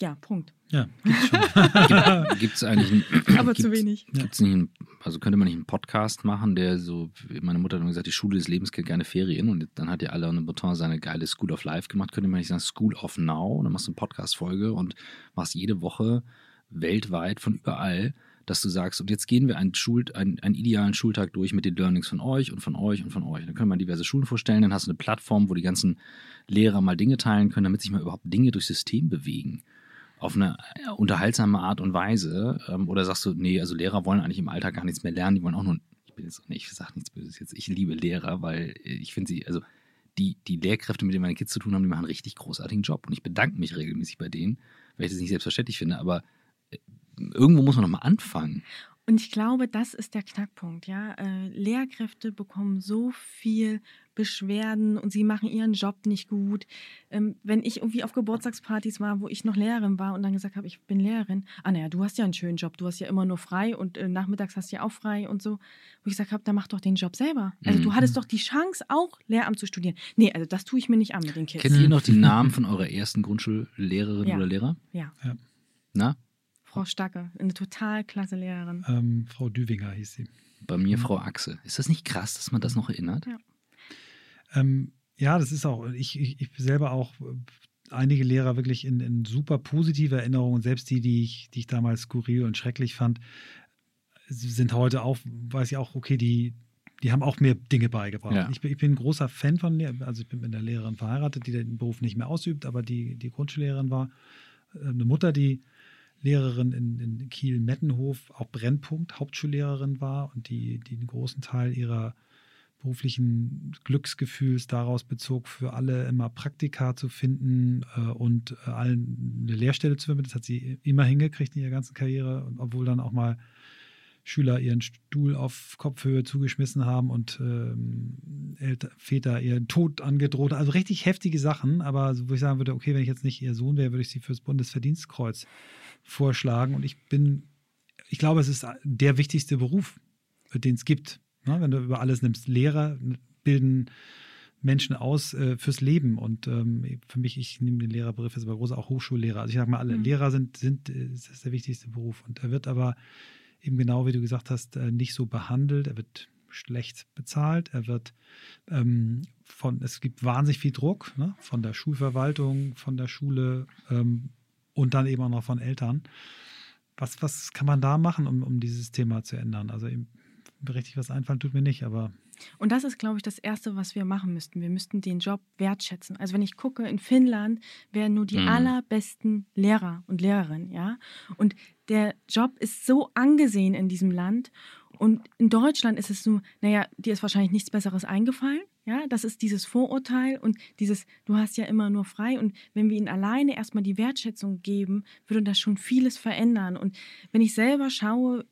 ja, Punkt. Ja, gibt's schon. <laughs> Gibt es eigentlich einen, <laughs> Aber zu wenig. Gibt's nicht einen, also könnte man nicht einen Podcast machen, der so, meine Mutter hat immer gesagt, die Schule des Lebens kennt gerne Ferien und dann hat ja alle eine Bouton seine geile School of Life gemacht. Könnte man nicht sagen School of Now und dann machst du eine Podcast-Folge und machst jede Woche weltweit von überall, dass du sagst, und jetzt gehen wir einen, Schul, einen, einen idealen Schultag durch mit den Learnings von euch und von euch und von euch. Dann können wir diverse Schulen vorstellen, dann hast du eine Plattform, wo die ganzen Lehrer mal Dinge teilen können, damit sich mal überhaupt Dinge durchs System bewegen auf eine unterhaltsame Art und Weise? Ähm, oder sagst du, nee, also Lehrer wollen eigentlich im Alltag gar nichts mehr lernen, die wollen auch nur, ich bin jetzt, nee, ich sage nichts Böses jetzt, ich liebe Lehrer, weil ich finde sie, also die, die Lehrkräfte, mit denen meine Kids zu tun haben, die machen einen richtig großartigen Job und ich bedanke mich regelmäßig bei denen, weil ich das nicht selbstverständlich finde, aber äh, irgendwo muss man noch mal anfangen. Und ich glaube, das ist der Knackpunkt. Ja? Äh, Lehrkräfte bekommen so viel Beschwerden und sie machen ihren Job nicht gut. Ähm, wenn ich irgendwie auf Geburtstagspartys war, wo ich noch Lehrerin war und dann gesagt habe, ich bin Lehrerin, ah naja, du hast ja einen schönen Job, du hast ja immer nur frei und äh, nachmittags hast du ja auch frei und so. Wo ich gesagt habe, dann mach doch den Job selber. Also mhm. du hattest doch die Chance, auch Lehramt zu studieren. Nee, also das tue ich mir nicht an mit den Kids. Kennt ihr noch die <laughs> Namen von eurer ersten Grundschullehrerin ja. oder Lehrer? Ja. ja. Na? Frau Stacke, eine total klasse Lehrerin. Ähm, Frau Düwinger hieß sie. Bei mir mhm. Frau Achse. Ist das nicht krass, dass man das noch erinnert? Ja, ähm, ja das ist auch, ich, ich, ich, selber auch äh, einige Lehrer wirklich in, in super positive Erinnerungen, selbst die, die ich, die ich damals skurril und schrecklich fand, sind heute auch, weiß ich auch, okay, die, die haben auch mir Dinge beigebracht. Ja. Ich, bin, ich, bin, ein großer Fan von, also ich bin mit einer Lehrerin verheiratet, die den Beruf nicht mehr ausübt, aber die, die Grundschullehrerin war. Äh, eine Mutter, die Lehrerin in, in Kiel-Mettenhof, auch Brennpunkt, Hauptschullehrerin war und die, die einen großen Teil ihrer beruflichen Glücksgefühls daraus bezog, für alle immer Praktika zu finden äh, und äh, allen eine Lehrstelle zu vermitteln. Das hat sie immer hingekriegt in ihrer ganzen Karriere, obwohl dann auch mal Schüler ihren Stuhl auf Kopfhöhe zugeschmissen haben und ähm, Elter, Väter ihren Tod angedroht. Also richtig heftige Sachen, aber wo ich sagen würde, okay, wenn ich jetzt nicht ihr Sohn wäre, würde ich sie fürs Bundesverdienstkreuz vorschlagen. Und ich bin, ich glaube, es ist der wichtigste Beruf, den es gibt. Ne? Wenn du über alles nimmst, Lehrer bilden Menschen aus äh, fürs Leben. Und ähm, für mich, ich nehme den Lehrerbegriff jetzt aber groß, auch Hochschullehrer. Also ich sage mal, alle mhm. Lehrer sind, sind äh, ist der wichtigste Beruf. Und er wird aber eben genau wie du gesagt hast, äh, nicht so behandelt. Er wird schlecht bezahlt. Er wird ähm, von, es gibt wahnsinnig viel Druck ne? von der Schulverwaltung, von der Schule ähm, und dann eben auch noch von Eltern. Was, was kann man da machen, um, um dieses Thema zu ändern? Also richtig was einfallen tut mir nicht, aber und das ist, glaube ich, das Erste, was wir machen müssten. Wir müssten den Job wertschätzen. Also wenn ich gucke, in Finnland werden nur die mhm. allerbesten Lehrer und Lehrerinnen, ja. Und der Job ist so angesehen in diesem Land. Und in Deutschland ist es so, naja, dir ist wahrscheinlich nichts Besseres eingefallen. Ja, das ist dieses Vorurteil und dieses, du hast ja immer nur frei. Und wenn wir ihnen alleine erstmal die Wertschätzung geben, würde das schon vieles verändern. Und wenn ich selber schaue,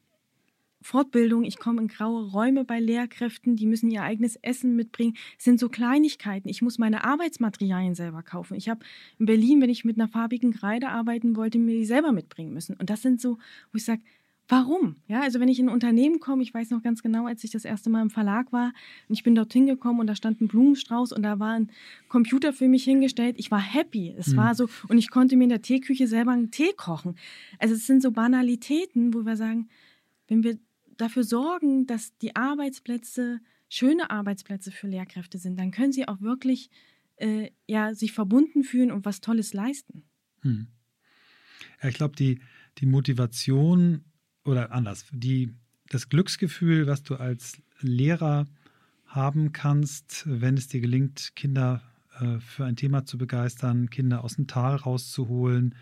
Fortbildung, ich komme in graue Räume bei Lehrkräften, die müssen ihr eigenes Essen mitbringen. Es sind so Kleinigkeiten. Ich muss meine Arbeitsmaterialien selber kaufen. Ich habe in Berlin, wenn ich mit einer farbigen Kreide arbeiten wollte, mir die selber mitbringen müssen. Und das sind so, wo ich sage, warum? Ja, also wenn ich in ein Unternehmen komme, ich weiß noch ganz genau, als ich das erste Mal im Verlag war und ich bin dorthin gekommen und da stand ein Blumenstrauß und da war ein Computer für mich hingestellt. Ich war happy. Es mhm. war so und ich konnte mir in der Teeküche selber einen Tee kochen. Also es sind so Banalitäten, wo wir sagen, wenn wir dafür sorgen, dass die Arbeitsplätze schöne Arbeitsplätze für Lehrkräfte sind, dann können sie auch wirklich äh, ja, sich verbunden fühlen und was Tolles leisten. Hm. Ja, ich glaube, die, die Motivation oder anders, die, das Glücksgefühl, was du als Lehrer haben kannst, wenn es dir gelingt, Kinder äh, für ein Thema zu begeistern, Kinder aus dem Tal rauszuholen,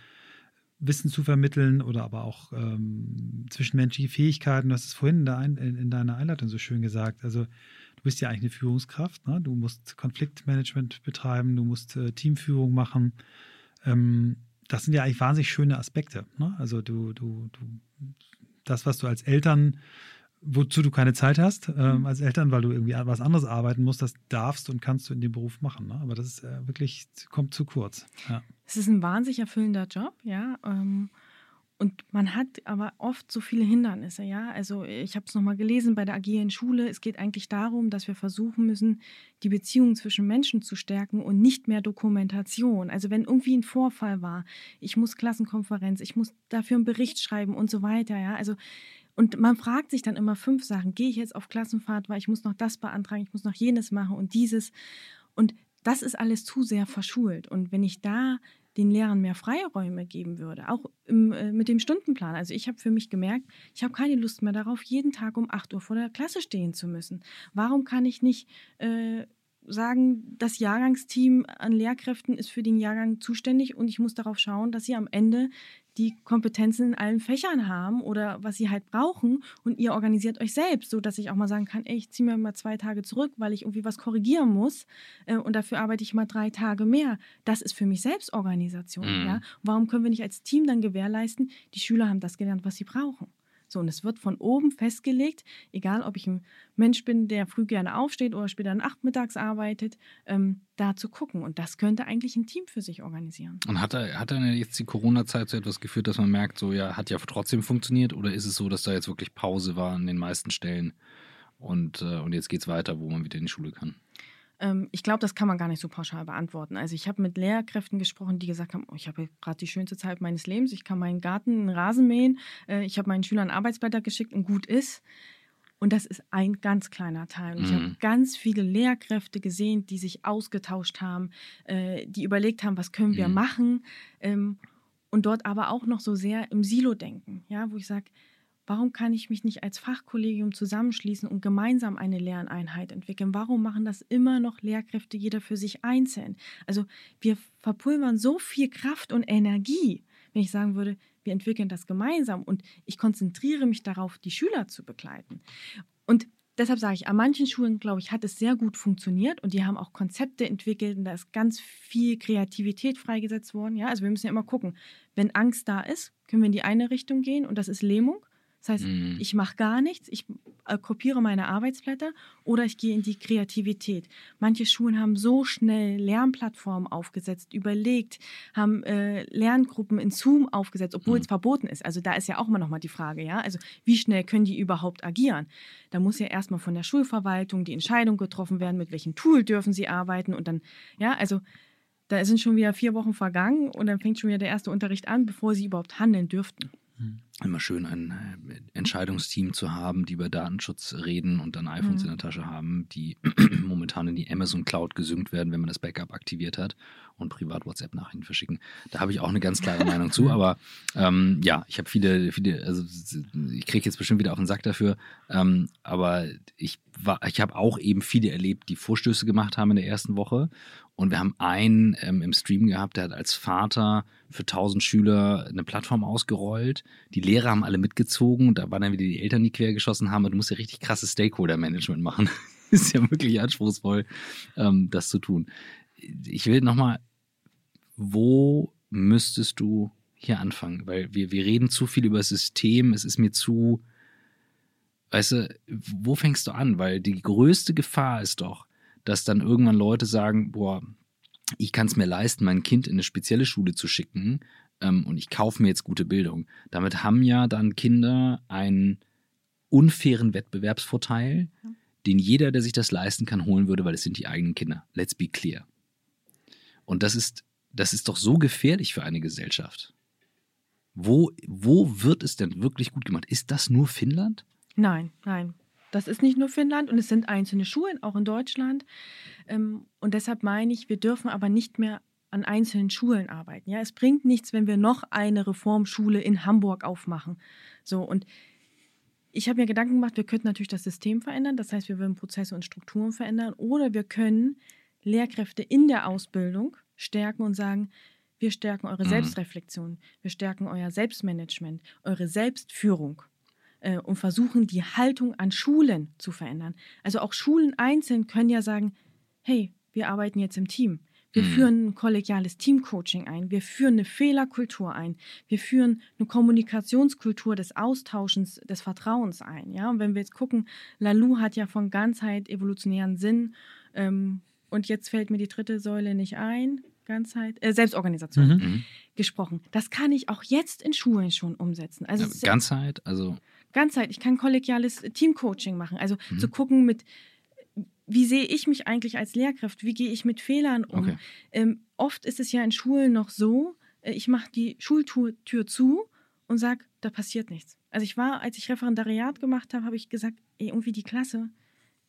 Wissen zu vermitteln oder aber auch ähm, zwischenmenschliche Fähigkeiten. Du hast es vorhin in, in, deiner Einleitung so schön gesagt. Also du bist ja eigentlich eine Führungskraft. Ne? Du musst Konfliktmanagement betreiben, du musst äh, Teamführung machen. Ähm, das sind ja eigentlich wahnsinnig schöne Aspekte. Ne? Also du, du, du, das, was du als Eltern, wozu du keine Zeit hast, ähm, mhm. als Eltern, weil du irgendwie was anderes arbeiten musst, das darfst und kannst du in dem Beruf machen. Ne? Aber das ist äh, wirklich, kommt zu kurz. Ja. Es ist ein wahnsinnig erfüllender Job, ja. Ähm, und man hat aber oft so viele Hindernisse, ja. Also ich habe es nochmal gelesen bei der agilen Schule. Es geht eigentlich darum, dass wir versuchen müssen, die Beziehungen zwischen Menschen zu stärken und nicht mehr Dokumentation. Also wenn irgendwie ein Vorfall war, ich muss Klassenkonferenz, ich muss dafür einen Bericht schreiben und so weiter, ja. Also und man fragt sich dann immer fünf Sachen. Gehe ich jetzt auf Klassenfahrt, weil ich muss noch das beantragen, ich muss noch jenes machen und dieses. Und das ist alles zu sehr verschult. Und wenn ich da den Lehrern mehr Freiräume geben würde, auch im, äh, mit dem Stundenplan. Also ich habe für mich gemerkt, ich habe keine Lust mehr darauf, jeden Tag um 8 Uhr vor der Klasse stehen zu müssen. Warum kann ich nicht äh, sagen, das Jahrgangsteam an Lehrkräften ist für den Jahrgang zuständig und ich muss darauf schauen, dass sie am Ende die Kompetenzen in allen Fächern haben oder was sie halt brauchen und ihr organisiert euch selbst, so dass ich auch mal sagen kann, ey, ich ziehe mir mal zwei Tage zurück, weil ich irgendwie was korrigieren muss äh, und dafür arbeite ich mal drei Tage mehr. Das ist für mich Selbstorganisation. Mhm. Ja? Warum können wir nicht als Team dann gewährleisten, die Schüler haben das gelernt, was sie brauchen? So, und es wird von oben festgelegt, egal ob ich ein Mensch bin, der früh gerne aufsteht oder später nachmittags arbeitet, ähm, da zu gucken. Und das könnte eigentlich ein Team für sich organisieren. Und hat, er, hat dann jetzt die Corona-Zeit zu etwas geführt, dass man merkt, so ja, hat ja trotzdem funktioniert? Oder ist es so, dass da jetzt wirklich Pause war an den meisten Stellen und, äh, und jetzt geht es weiter, wo man wieder in die Schule kann? Ähm, ich glaube, das kann man gar nicht so pauschal beantworten. Also ich habe mit Lehrkräften gesprochen, die gesagt haben, oh, ich habe gerade die schönste Zeit meines Lebens, ich kann meinen Garten, einen Rasen mähen, äh, ich habe meinen Schülern Arbeitsblätter geschickt und gut ist. Und das ist ein ganz kleiner Teil. Und mhm. ich habe ganz viele Lehrkräfte gesehen, die sich ausgetauscht haben, äh, die überlegt haben, was können wir mhm. machen. Ähm, und dort aber auch noch so sehr im Silo denken, ja, wo ich sage, Warum kann ich mich nicht als Fachkollegium zusammenschließen und gemeinsam eine Lerneinheit entwickeln? Warum machen das immer noch Lehrkräfte jeder für sich einzeln? Also wir verpulvern so viel Kraft und Energie, wenn ich sagen würde, wir entwickeln das gemeinsam und ich konzentriere mich darauf, die Schüler zu begleiten. Und deshalb sage ich, an manchen Schulen, glaube ich, hat es sehr gut funktioniert und die haben auch Konzepte entwickelt und da ist ganz viel Kreativität freigesetzt worden. Ja, also wir müssen ja immer gucken, wenn Angst da ist, können wir in die eine Richtung gehen und das ist Lähmung. Das heißt, mhm. ich mache gar nichts, ich äh, kopiere meine Arbeitsblätter oder ich gehe in die Kreativität. Manche Schulen haben so schnell Lernplattformen aufgesetzt, überlegt, haben äh, Lerngruppen in Zoom aufgesetzt, obwohl mhm. es verboten ist. Also da ist ja auch immer noch mal die Frage, ja, also wie schnell können die überhaupt agieren? Da muss ja erstmal von der Schulverwaltung die Entscheidung getroffen werden, mit welchem Tool dürfen sie arbeiten und dann, ja, also da sind schon wieder vier Wochen vergangen und dann fängt schon wieder der erste Unterricht an, bevor sie überhaupt handeln dürften. Mhm. Immer schön ein äh, Entscheidungsteam zu haben, die über Datenschutz reden und dann iPhones mhm. in der Tasche haben, die <clears throat> momentan in die Amazon Cloud gesynkt werden, wenn man das Backup aktiviert hat und privat WhatsApp-Nachrichten verschicken. Da habe ich auch eine ganz klare <laughs> Meinung zu, aber ähm, ja, ich habe viele, viele, also ich kriege jetzt bestimmt wieder auf den Sack dafür, ähm, aber ich war, ich habe auch eben viele erlebt, die Vorstöße gemacht haben in der ersten Woche und wir haben einen ähm, im Stream gehabt, der hat als Vater für 1000 Schüler eine Plattform ausgerollt. Die Lehrer haben alle mitgezogen. Da waren dann wieder die Eltern, die quergeschossen haben. Und du musst ja richtig krasses Stakeholder-Management machen. <laughs> ist ja wirklich anspruchsvoll, ähm, das zu tun. Ich will nochmal, wo müsstest du hier anfangen? Weil wir, wir reden zu viel über das System. Es ist mir zu, weißt du, wo fängst du an? Weil die größte Gefahr ist doch, dass dann irgendwann Leute sagen, boah, ich kann es mir leisten, mein Kind in eine spezielle Schule zu schicken ähm, und ich kaufe mir jetzt gute Bildung. Damit haben ja dann Kinder einen unfairen Wettbewerbsvorteil, ja. den jeder, der sich das leisten kann, holen würde, weil es sind die eigenen Kinder. Let's be clear. Und das ist, das ist doch so gefährlich für eine Gesellschaft. Wo, wo wird es denn wirklich gut gemacht? Ist das nur Finnland? Nein, nein. Das ist nicht nur Finnland und es sind einzelne Schulen, auch in Deutschland. Ähm, und deshalb meine ich, wir dürfen aber nicht mehr an einzelnen Schulen arbeiten. Ja, es bringt nichts, wenn wir noch eine Reformschule in Hamburg aufmachen. So und ich habe mir Gedanken gemacht, wir könnten natürlich das System verändern, das heißt, wir würden Prozesse und Strukturen verändern oder wir können Lehrkräfte in der Ausbildung stärken und sagen, wir stärken eure mhm. Selbstreflexion, wir stärken euer Selbstmanagement, eure Selbstführung. äh, und versuchen, die Haltung an Schulen zu verändern. Also auch Schulen einzeln können ja sagen, hey, wir arbeiten jetzt im Team. Wir mhm. führen ein kollegiales Teamcoaching ein. Wir führen eine Fehlerkultur ein. Wir führen eine Kommunikationskultur des Austauschens, des Vertrauens ein. Ja? Und wenn wir jetzt gucken, Lalou hat ja von Ganzheit, evolutionären Sinn ähm, und jetzt fällt mir die dritte Säule nicht ein. Ganzheit, äh, Selbstorganisation mhm. mhm. gesprochen. Das kann ich auch jetzt in Schulen schon umsetzen. Also ja, Ganzheit, also Ganzheit. Ich kann kollegiales Teamcoaching machen. Also mhm. zu gucken mit wie sehe ich mich eigentlich als Lehrkraft? Wie gehe ich mit Fehlern um? Okay. Ähm, oft ist es ja in Schulen noch so, äh, ich mache die Schultür zu und sage, da passiert nichts. Also ich war, als ich Referendariat gemacht habe, habe ich gesagt, ey, irgendwie die Klasse,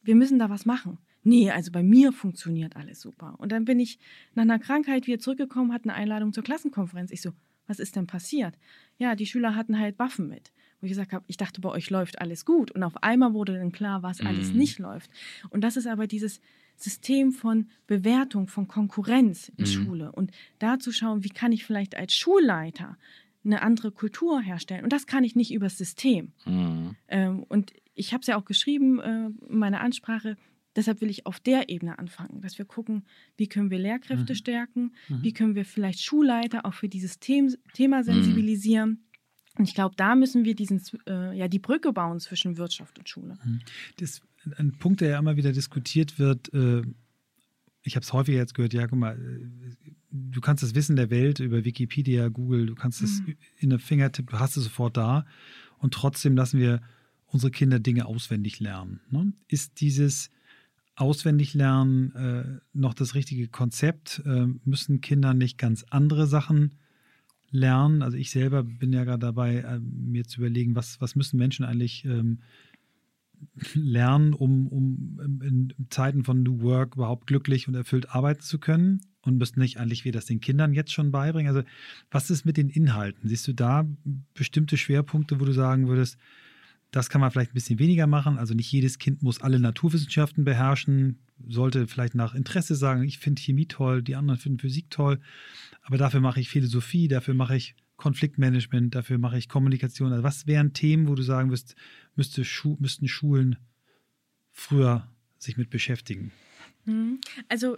wir müssen da was machen. Nee, also bei mir funktioniert alles super. Und dann bin ich nach einer Krankheit wieder zurückgekommen, hatte eine Einladung zur Klassenkonferenz. Ich so, was ist denn passiert? Ja, die Schüler hatten halt Waffen mit wo ich gesagt habe, ich dachte, bei euch läuft alles gut. Und auf einmal wurde dann klar, was mhm. alles nicht läuft. Und das ist aber dieses System von Bewertung, von Konkurrenz in mhm. Schule. Und da zu schauen, wie kann ich vielleicht als Schulleiter eine andere Kultur herstellen. Und das kann ich nicht übers System. Mhm. Ähm, und ich habe es ja auch geschrieben äh, in meiner Ansprache, Deshalb will ich auf der Ebene anfangen, dass wir gucken, wie können wir Lehrkräfte mhm. stärken, mhm. wie können wir vielleicht Schulleiter auch für dieses Thema mhm. sensibilisieren. Und ich glaube, da müssen wir diesen, äh, ja, die Brücke bauen zwischen Wirtschaft und Schule. Mhm. Das ein Punkt, der ja immer wieder diskutiert wird. Äh, ich habe es häufiger jetzt gehört, ja, guck mal, äh, du kannst das Wissen der Welt über Wikipedia, Google, du kannst es mhm. in der Fingertipp, du hast es sofort da. Und trotzdem lassen wir unsere Kinder Dinge auswendig lernen. Ne? Ist dieses Auswendiglernen äh, noch das richtige Konzept? Äh, müssen Kinder nicht ganz andere Sachen lernen. Also ich selber bin ja gerade dabei, äh, mir zu überlegen, was, was müssen Menschen eigentlich ähm, <laughs> lernen, um, um in Zeiten von New Work überhaupt glücklich und erfüllt arbeiten zu können und müssen nicht eigentlich wir das den Kindern jetzt schon beibringen? Also was ist mit den Inhalten? Siehst du da bestimmte Schwerpunkte, wo du sagen würdest, das kann man vielleicht ein bisschen weniger machen. Also nicht jedes Kind muss alle Naturwissenschaften beherrschen, sollte vielleicht nach Interesse sagen, ich finde Chemie toll, die anderen finden Physik toll, aber dafür mache ich Philosophie, dafür mache ich Konfliktmanagement, dafür mache ich Kommunikation. Also was wären Themen, wo du sagen wirst, müsste Schu müssten Schulen früher sich mit beschäftigen? Hm. Also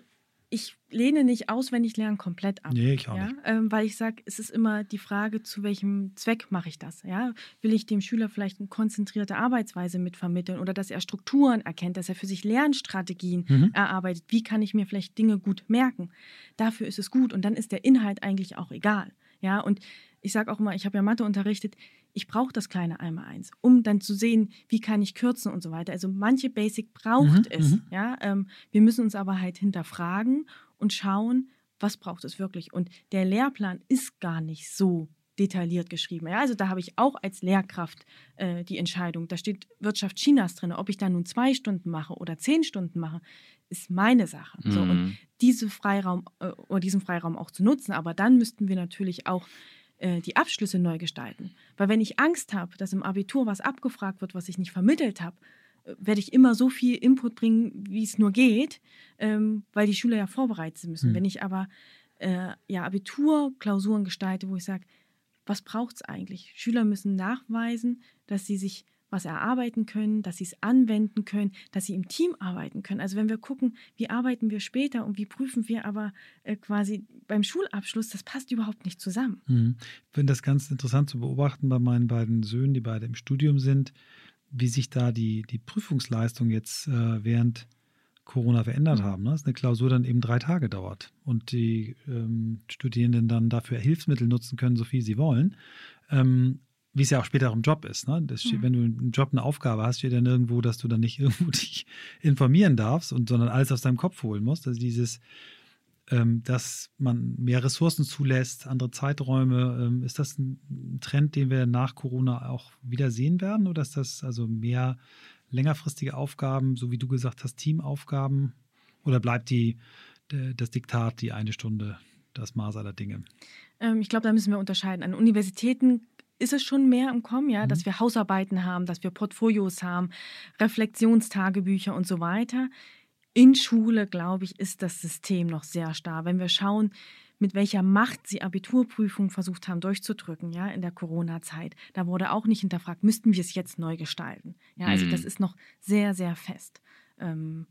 ich lehne nicht auswendig lernen komplett ab. Nee, ich auch ja? nicht. Ähm, weil ich sage, es ist immer die Frage, zu welchem Zweck mache ich das? Ja? Will ich dem Schüler vielleicht eine konzentrierte Arbeitsweise mitvermitteln oder dass er Strukturen erkennt, dass er für sich Lernstrategien mhm. erarbeitet? Wie kann ich mir vielleicht Dinge gut merken? Dafür ist es gut und dann ist der Inhalt eigentlich auch egal. Ja, und ich sage auch immer, ich habe ja Mathe unterrichtet, ich brauche das kleine Einmal-Eins, um dann zu sehen, wie kann ich kürzen und so weiter. Also manche Basic braucht mhm, es. Mhm. Ja? Ähm, wir müssen uns aber halt hinterfragen und schauen, was braucht es wirklich. Und der Lehrplan ist gar nicht so detailliert geschrieben. Ja, also da habe ich auch als Lehrkraft äh, die Entscheidung. Da steht Wirtschaft Chinas drin. Ob ich da nun zwei Stunden mache oder zehn Stunden mache, ist meine Sache. Mhm. So, und mhm. diese Freiraum äh, oder diesen Freiraum auch zu nutzen. Aber dann müssten wir natürlich auch äh, die Abschlüsse neu gestalten. Weil wenn ich Angst habe, dass im Abitur was abgefragt wird, was ich nicht vermittelt habe, äh, werde ich immer so viel Input bringen, wie es nur geht, ähm, weil die Schüler ja vorbereitet müssen. Mhm. Wenn ich aber äh, ja, Abiturklausuren gestalte, wo ich sage, was braucht es eigentlich? Schüler müssen nachweisen, dass sie sich was erarbeiten können, dass sie es anwenden können, dass sie im Team arbeiten können. Also wenn wir gucken, wie arbeiten wir später und wie prüfen wir aber äh, quasi beim Schulabschluss, das passt überhaupt nicht zusammen. Mhm. Ich finde das ganz interessant zu beobachten bei meinen beiden Söhnen, die beide im Studium sind, wie sich da die, die Prüfungsleistung jetzt äh, während Corona verändert mhm. haben. Ne? Dass eine Klausur dann eben drei Tage dauert und die ähm, Studierenden dann dafür Hilfsmittel nutzen können, so viel sie wollen. Ähm, wie es ja auch später im Job ist. Ne? Steht, mhm. Wenn du im Job eine Aufgabe hast, steht ja nirgendwo, dass du dann nicht <laughs> irgendwo dich informieren darfst und sondern alles aus deinem Kopf holen musst. Also dieses, ähm, dass man mehr Ressourcen zulässt, andere Zeiträume, ähm, ist das ein Trend, den wir nach Corona auch wieder sehen werden? Oder ist das also mehr längerfristige Aufgaben, so wie du gesagt hast, Teamaufgaben? Oder bleibt die, das Diktat die eine Stunde das Maß aller Dinge? Ähm, ich glaube, da müssen wir unterscheiden. An Universitäten ist es schon mehr im Kommen, ja, mhm. dass wir Hausarbeiten haben, dass wir Portfolios haben, Reflexionstagebücher und so weiter. In Schule, glaube ich, ist das System noch sehr starr. Wenn wir schauen, mit welcher Macht sie Abiturprüfungen versucht haben durchzudrücken, ja, in der Corona-Zeit. Da wurde auch nicht hinterfragt, müssten wir es jetzt neu gestalten. Ja, also mhm. das ist noch sehr, sehr fest. Ähm,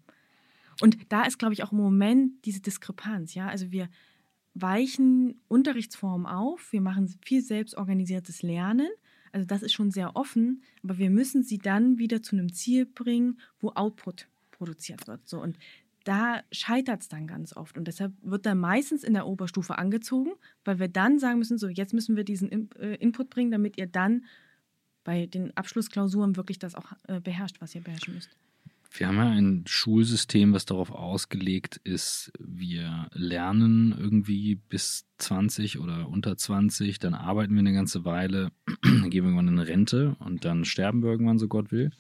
und da ist, glaube ich, auch im Moment diese Diskrepanz, ja. Also wir weichen Unterrichtsformen auf, wir machen viel selbstorganisiertes Lernen. Also das ist schon sehr offen, aber wir müssen sie dann wieder zu einem Ziel bringen, wo Output produziert wird. So und da scheitert es dann ganz oft. Und deshalb wird dann meistens in der Oberstufe angezogen, weil wir dann sagen müssen, so jetzt müssen wir diesen In äh, Input bringen, damit ihr dann bei den Abschlussklausuren wirklich das auch äh, beherrscht, was ihr beherrschen müsst. Wir haben ja ein Schulsystem, was darauf ausgelegt ist, wir lernen irgendwie bis 20 oder unter 20, dann arbeiten wir eine ganze Weile, <clears throat> dann gehen wir irgendwann in Rente und dann sterben wir irgendwann, so Gott will.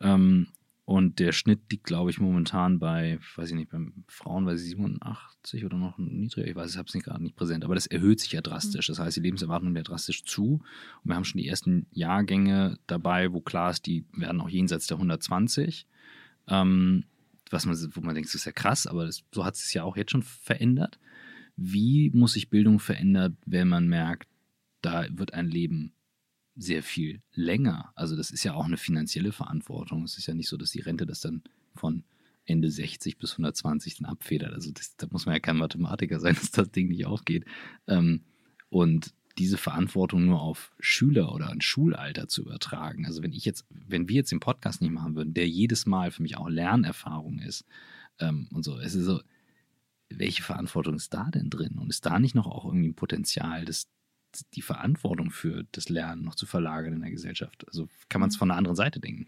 Ähm, und der Schnitt liegt, glaube ich, momentan bei, weiß ich nicht, bei Frauen bei 87 oder noch niedriger. Ich weiß, ich habe es gerade nicht präsent, aber das erhöht sich ja drastisch. Das heißt, die Lebenserwartung nimmt ja drastisch zu. Und wir haben schon die ersten Jahrgänge dabei, wo klar ist, die werden auch jenseits der 120. Ähm, was man, wo man denkt, das ist ja krass, aber das, so hat es ja auch jetzt schon verändert. Wie muss sich Bildung verändern, wenn man merkt, da wird ein Leben sehr viel länger. Also das ist ja auch eine finanzielle Verantwortung. Es ist ja nicht so, dass die Rente das dann von Ende 60 bis 120 dann abfedert. Also das, da muss man ja kein Mathematiker sein, <laughs> dass das Ding nicht aufgeht. Ähm, und diese Verantwortung nur auf Schüler oder ein Schulalter zu übertragen. Also wenn ich jetzt, wenn wir jetzt den Podcast nicht machen würden, der jedes Mal für mich auch Lernerfahrung ist ähm, und so, es ist so, welche Verantwortung ist da denn drin? Und ist da nicht noch auch irgendwie ein Potenzial, das die Verantwortung für das Lernen noch zu verlagern in der Gesellschaft? Also kann man es mhm. von einer anderen Seite denken?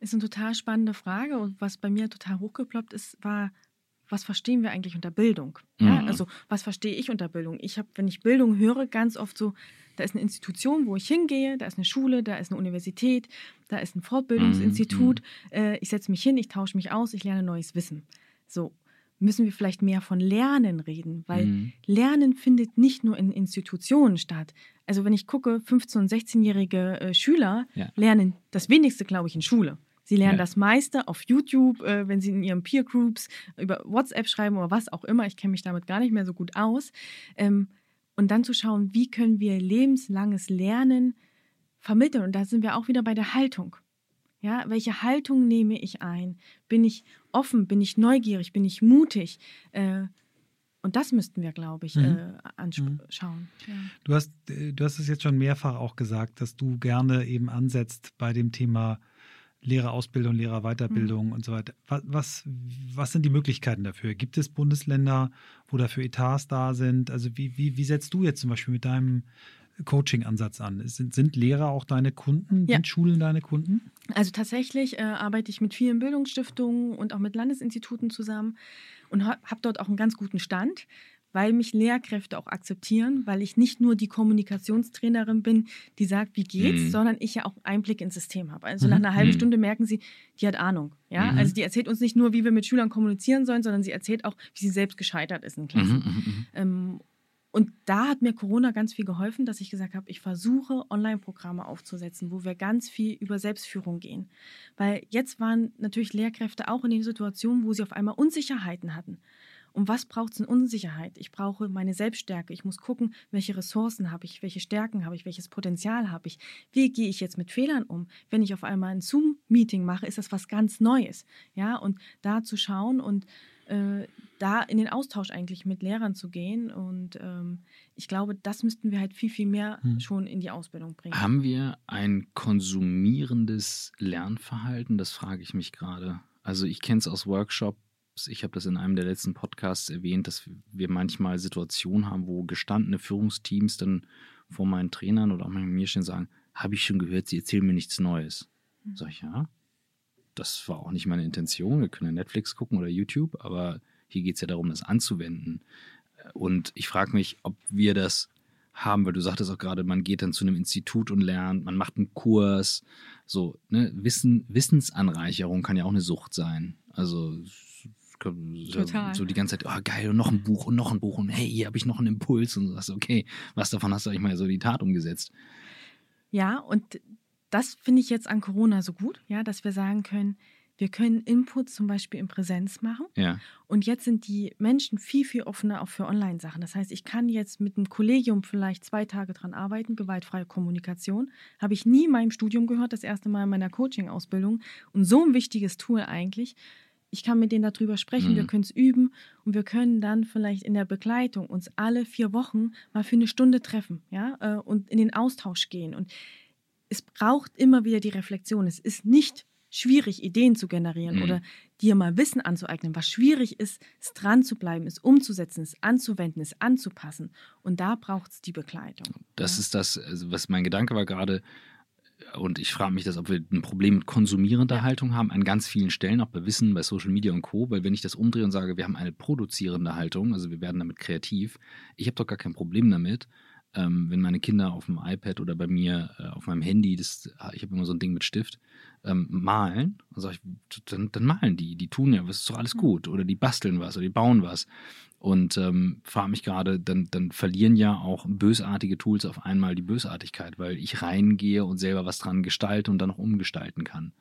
Ist eine total spannende Frage und was bei mir total hochgeploppt ist, war, was verstehen wir eigentlich unter Bildung? Ja, mhm. Also was verstehe ich unter Bildung? Ich habe, wenn ich Bildung höre, ganz oft so, da ist eine Institution, wo ich hingehe, da ist eine Schule, da ist eine Universität, da ist ein Fortbildungsinstitut. Mhm. Äh, ich setze mich hin, ich tausche mich aus, ich lerne neues Wissen. So, müssen wir vielleicht mehr von Lernen reden, weil mhm. Lernen findet nicht nur in Institutionen statt. Also wenn ich gucke, 15- und 16-jährige äh, Schüler ja. lernen das wenigste, glaube ich, in Schule. Sie lernen ja. das meiste auf YouTube, äh, wenn sie in ihren Peer Groups über WhatsApp schreiben oder was auch immer. Ich kenne mich damit gar nicht mehr so gut aus. Ähm, und dann zu schauen, wie können wir lebenslanges Lernen vermitteln. Und da sind wir auch wieder bei der Haltung. Ja, welche Haltung nehme ich ein? Bin ich offen? Bin ich neugierig? Bin ich mutig? Äh, und das müssten wir, glaube ich, mhm. äh, anschauen. Mhm. Ja. Du, hast, äh, du hast es jetzt schon mehrfach auch gesagt, dass du gerne eben ansetzt bei dem Thema Lehrerausbildung, Lehrerweiterbildung mhm. und so weiter. Was, was, was sind die Möglichkeiten dafür? Gibt es Bundesländer, wo dafür Etats da sind? Also wie, wie, wie setzt du jetzt zum Beispiel mit deinem Coaching-Ansatz an? Sind, sind Lehrer auch deine Kunden? Ja. Sind Schulen deine Kunden? Also tatsächlich äh, arbeite ich mit vielen Bildungsstiftungen und auch mit Landesinstituten zusammen und habe dort auch einen ganz guten Stand, weil mich Lehrkräfte auch akzeptieren, weil ich nicht nur die Kommunikationstrainerin bin, die sagt, wie geht's, mhm. sondern ich ja auch Einblick ins System habe. Also mhm. nach einer halben mhm. Stunde merken sie, die hat Ahnung. Ja? Mhm. Also die erzählt uns nicht nur, wie wir mit Schülern kommunizieren sollen, sondern sie erzählt auch, wie sie selbst gescheitert ist in Klassen. Mhm, ähm, und da hat mir Corona ganz viel geholfen, dass ich gesagt habe, ich versuche Online-Programme aufzusetzen, wo wir ganz viel über Selbstführung gehen. Weil jetzt waren natürlich Lehrkräfte auch in den Situationen, wo sie auf einmal Unsicherheiten hatten. Und was braucht es in Unsicherheit? Ich brauche meine Selbststärke. Ich muss gucken, welche Ressourcen habe ich, welche Stärken habe ich, welches Potenzial habe ich. Wie gehe ich jetzt mit Fehlern um? Wenn ich auf einmal ein Zoom-Meeting mache, ist das was ganz Neues. Ja, und da zu schauen und äh, da in den Austausch eigentlich mit Lehrern zu gehen. Und ähm, ich glaube, das müssten wir halt viel, viel mehr hm. schon in die Ausbildung bringen. Haben wir ein konsumierendes Lernverhalten? Das frage ich mich gerade. Also ich kenne es aus Workshops. Ich habe das in einem der letzten Podcasts erwähnt, dass wir manchmal Situationen haben, wo gestandene Führungsteams dann vor meinen Trainern oder auch mir stehen sagen, habe ich schon gehört, sie erzählen mir nichts Neues. Mhm. Sag ich, ja, das war auch nicht meine Intention. Wir können ja Netflix gucken oder YouTube, aber hier geht es ja darum, das anzuwenden. Und ich frage mich, ob wir das haben, weil du sagtest auch gerade, man geht dann zu einem Institut und lernt, man macht einen Kurs. So, ne? Wissen, Wissensanreicherung kann ja auch eine Sucht sein. Also Total. so die ganze Zeit, oh geil, und noch ein Buch und noch ein Buch und hey, hier habe ich noch einen Impuls und du sagst, okay, was davon hast du eigentlich mal so die Tat umgesetzt? Ja, und das finde ich jetzt an Corona so gut, ja, dass wir sagen können, wir können Inputs zum Beispiel in Präsenz machen. Ja. Und jetzt sind die Menschen viel, viel offener auch für Online-Sachen. Das heißt, ich kann jetzt mit einem Kollegium vielleicht zwei Tage dran arbeiten, gewaltfreie Kommunikation. Habe ich nie in meinem Studium gehört, das erste Mal in meiner Coaching-Ausbildung. Und so ein wichtiges Tool eigentlich. Ich kann mit denen darüber sprechen, Mhm. wir können es üben und wir können dann vielleicht in der Begleitung uns alle vier Wochen mal für eine Stunde treffen ja, äh, und in den Austausch gehen. Und es braucht immer wieder die Reflexion. Es ist nicht schwierig, Ideen zu generieren Mhm. oder dir mal Wissen anzueignen. Was schwierig ist, ist dran zu bleiben, es umzusetzen, es anzuwenden, es anzupassen. Und da braucht es die Begleitung. Das ja. ist das, also was mein Gedanke war gerade, und ich frage mich das, ob wir ein Problem mit konsumierender. Haltung haben, an ganz vielen Stellen, auch bei Wissen, bei Social Media und Co., weil wenn ich das umdrehe und sage, wir haben eine produzierende Haltung, also wir werden damit kreativ, ich habe doch gar kein Problem damit, ähm, wenn meine Kinder auf dem iPad oder bei mir äh, auf meinem Handy, das, ich habe immer so ein Ding mit Stift, ähm, malen, dann, ich, dann, dann malen die, die tun ja, das ist doch alles Mhm. gut, oder die basteln was oder die bauen was. Und ähm, frage mich gerade, dann, dann verlieren ja auch bösartige Tools auf einmal die Bösartigkeit, weil ich reingehe und selber was dran gestalte und dann noch umgestalten kann.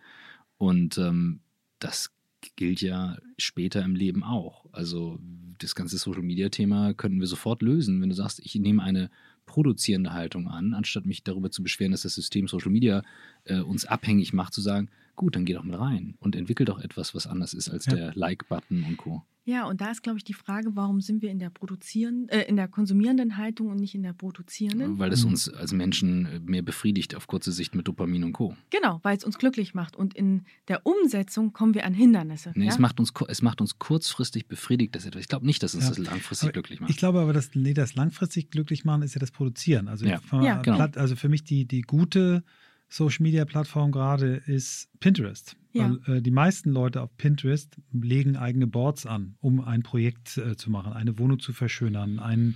Und ähm, das gilt ja später im Leben auch. Also das ganze Social-Media-Thema könnten wir sofort lösen, wenn du sagst, ich nehme eine produzierende Haltung an, anstatt mich darüber zu beschweren, dass das System Social Media äh, uns abhängig macht, zu sagen, gut, dann geh doch mit rein und entwickel doch etwas, was anders ist als Ja. der Like-Button und Co. Ja, und da ist, glaube ich, die Frage, warum sind wir in der produzieren, äh, in der konsumierenden Haltung und nicht in der produzierenden? Weil es Mhm. uns als Menschen äh, mehr befriedigt auf kurze Sicht mit Dopamin und Co. Genau, weil es uns glücklich macht. Und in der Umsetzung kommen wir an Hindernisse. Nee, ja? es, macht uns, es macht uns kurzfristig befriedigt, das etwas. Ich glaube nicht, dass uns Ja. das langfristig Aber glücklich macht. Ich glaube aber, dass nee, das langfristig glücklich machen ist ja das Produzieren. Also, Ja. Ja, genau. Also für mich die, die gute Social Media Plattform gerade ist Pinterest. Ja. Weil, äh, die meisten Leute auf Pinterest legen eigene Boards an, um ein Projekt äh, zu machen, eine Wohnung zu verschönern, ein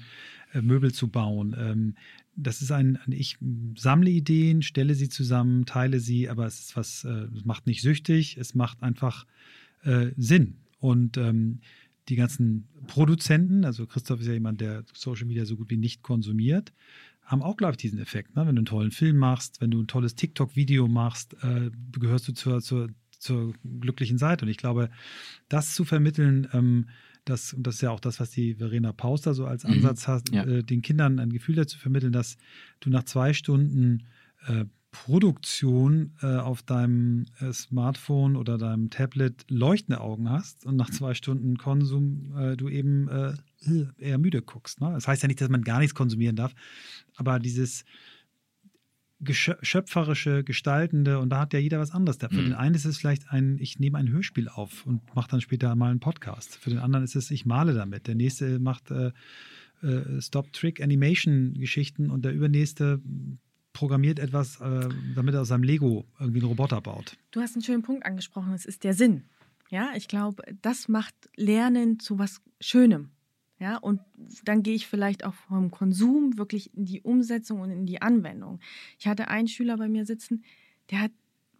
äh, Möbel zu bauen. Ähm, das ist ein, ich sammle Ideen, stelle sie zusammen, teile sie, aber es ist was, äh, es macht nicht süchtig, es macht einfach äh, Sinn. Und ähm, die ganzen Produzenten, also Christoph ist ja jemand, der Social Media so gut wie nicht konsumiert, haben auch, glaube ich, diesen Effekt. Ne? Wenn du einen tollen Film machst, wenn du ein tolles TikTok-Video machst, äh, gehörst du zur, zur, zur glücklichen Seite. Und ich glaube, das zu vermitteln, ähm, das, und das ist ja auch das, was die Verena Pauster so als Mhm. Ansatz hat, Ja. äh, den Kindern ein Gefühl dazu vermitteln, dass du nach zwei Stunden äh, Produktion äh, auf deinem äh, Smartphone oder deinem Tablet leuchtende Augen hast und nach zwei Stunden Konsum äh, du eben äh, eher müde guckst. Ne? Das heißt ja nicht, dass man gar nichts konsumieren darf, aber dieses schöpferische, gestaltende und da hat ja jeder was anderes. Für Mhm. den einen ist es vielleicht ein, ich nehme ein Hörspiel auf und mache dann später mal einen Podcast. Für den anderen ist es, ich male damit. Der nächste macht äh, äh, Stop-Trick-Animation-Geschichten und der übernächste programmiert etwas, äh, damit er aus seinem Lego irgendwie einen Roboter baut. Du hast einen schönen Punkt angesprochen, es ist der Sinn. Ja, ich glaube, das macht Lernen zu was Schönem. Ja, und dann gehe ich vielleicht auch vom Konsum wirklich in die Umsetzung und in die Anwendung. Ich hatte einen Schüler bei mir sitzen, der hat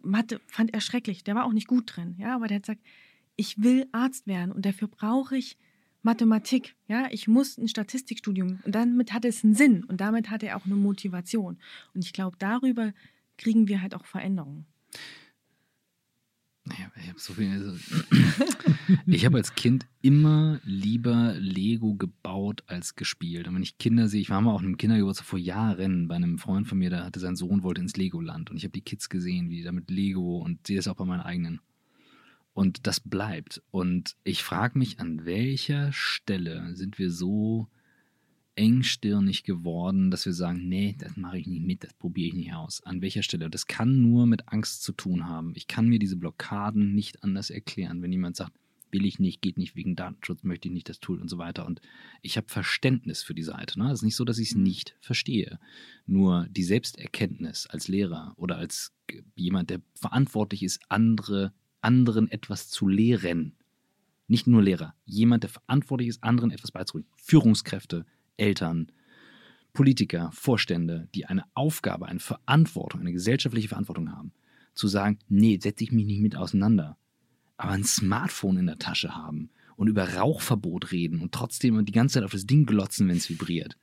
Mathe, fand er schrecklich, der war auch nicht gut drin, ja, aber der hat gesagt, ich will Arzt werden und dafür brauche ich Mathematik, ja, ich muss ein Statistikstudium und damit hat es einen Sinn und damit hat er auch eine Motivation. Und ich glaube, darüber kriegen wir halt auch Veränderungen. Naja, ich habe so viel. Also <clears throat> ich habe als Kind immer lieber Lego gebaut als gespielt. Und wenn ich Kinder sehe, ich war mal auf einem Kindergeburtstag vor Jahren bei einem Freund von mir, der hatte sein Sohn wollte ins Legoland und ich habe die Kids gesehen, wie da mit Lego und sehe es auch bei meinen eigenen. Und das bleibt. Und ich frage mich, an welcher Stelle sind wir so engstirnig geworden, dass wir sagen, nee, das mache ich nicht mit, das probiere ich nicht aus. An welcher Stelle? Das kann nur mit Angst zu tun haben. Ich kann mir diese Blockaden nicht anders erklären. Wenn jemand sagt, will ich nicht, geht nicht wegen Datenschutz, möchte ich nicht das Tool und so weiter. Und ich habe Verständnis für die Seite. Ne? Es ist nicht so, dass ich es nicht verstehe. Nur die Selbsterkenntnis als Lehrer oder als jemand, der verantwortlich ist, andere, anderen etwas zu lehren. Nicht nur Lehrer, jemand, der verantwortlich ist, anderen etwas beizubringen. Führungskräfte, Eltern, Politiker, Vorstände, die eine Aufgabe, eine Verantwortung, eine gesellschaftliche Verantwortung haben, zu sagen, nee, setze ich mich nicht mit auseinander. Aber ein Smartphone in der Tasche haben und über Rauchverbot reden und trotzdem die ganze Zeit auf das Ding glotzen, wenn es vibriert.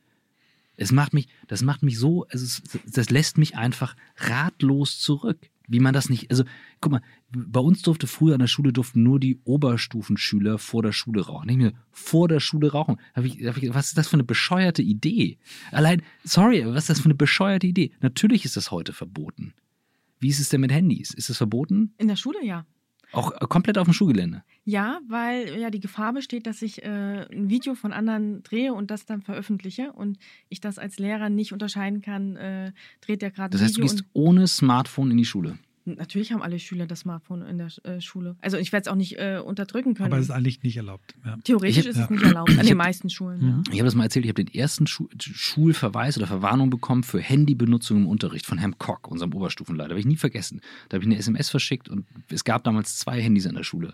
Es macht mich, das macht mich so, also es, das lässt mich einfach ratlos zurück. Wie man das nicht, also guck mal, bei uns durfte früher an der Schule durften nur die Oberstufenschüler vor der Schule rauchen. Nicht mehr vor der Schule rauchen. Hab ich, hab ich, was ist das für eine bescheuerte Idee? Allein, sorry, was ist das für eine bescheuerte Idee? Natürlich ist das heute verboten. Wie ist es denn mit Handys? Ist es verboten? In der Schule ja. Auch komplett auf dem Schulgelände. Ja, weil ja die Gefahr besteht, dass ich äh, ein Video von anderen drehe und das dann veröffentliche und ich das als Lehrer nicht unterscheiden kann, äh, dreht der gerade Das heißt, du Video gehst ohne Smartphone in die Schule. Natürlich haben alle Schüler das Smartphone in der äh, Schule. Also ich werde es auch nicht äh, unterdrücken können. Aber es ist eigentlich nicht erlaubt. Ja. Theoretisch Ich hab- ist ja. es nicht erlaubt, an Ich den hab- meisten Schulen. Mhm. Ja. Ich habe das mal erzählt, ich habe den ersten Schu Schulverweis oder Verwarnung bekommen für Handybenutzung im Unterricht von Herrn Kock, unserem Oberstufenleiter. Habe ich nie vergessen. Da habe ich eine SMS verschickt und es gab damals zwei Handys an der Schule.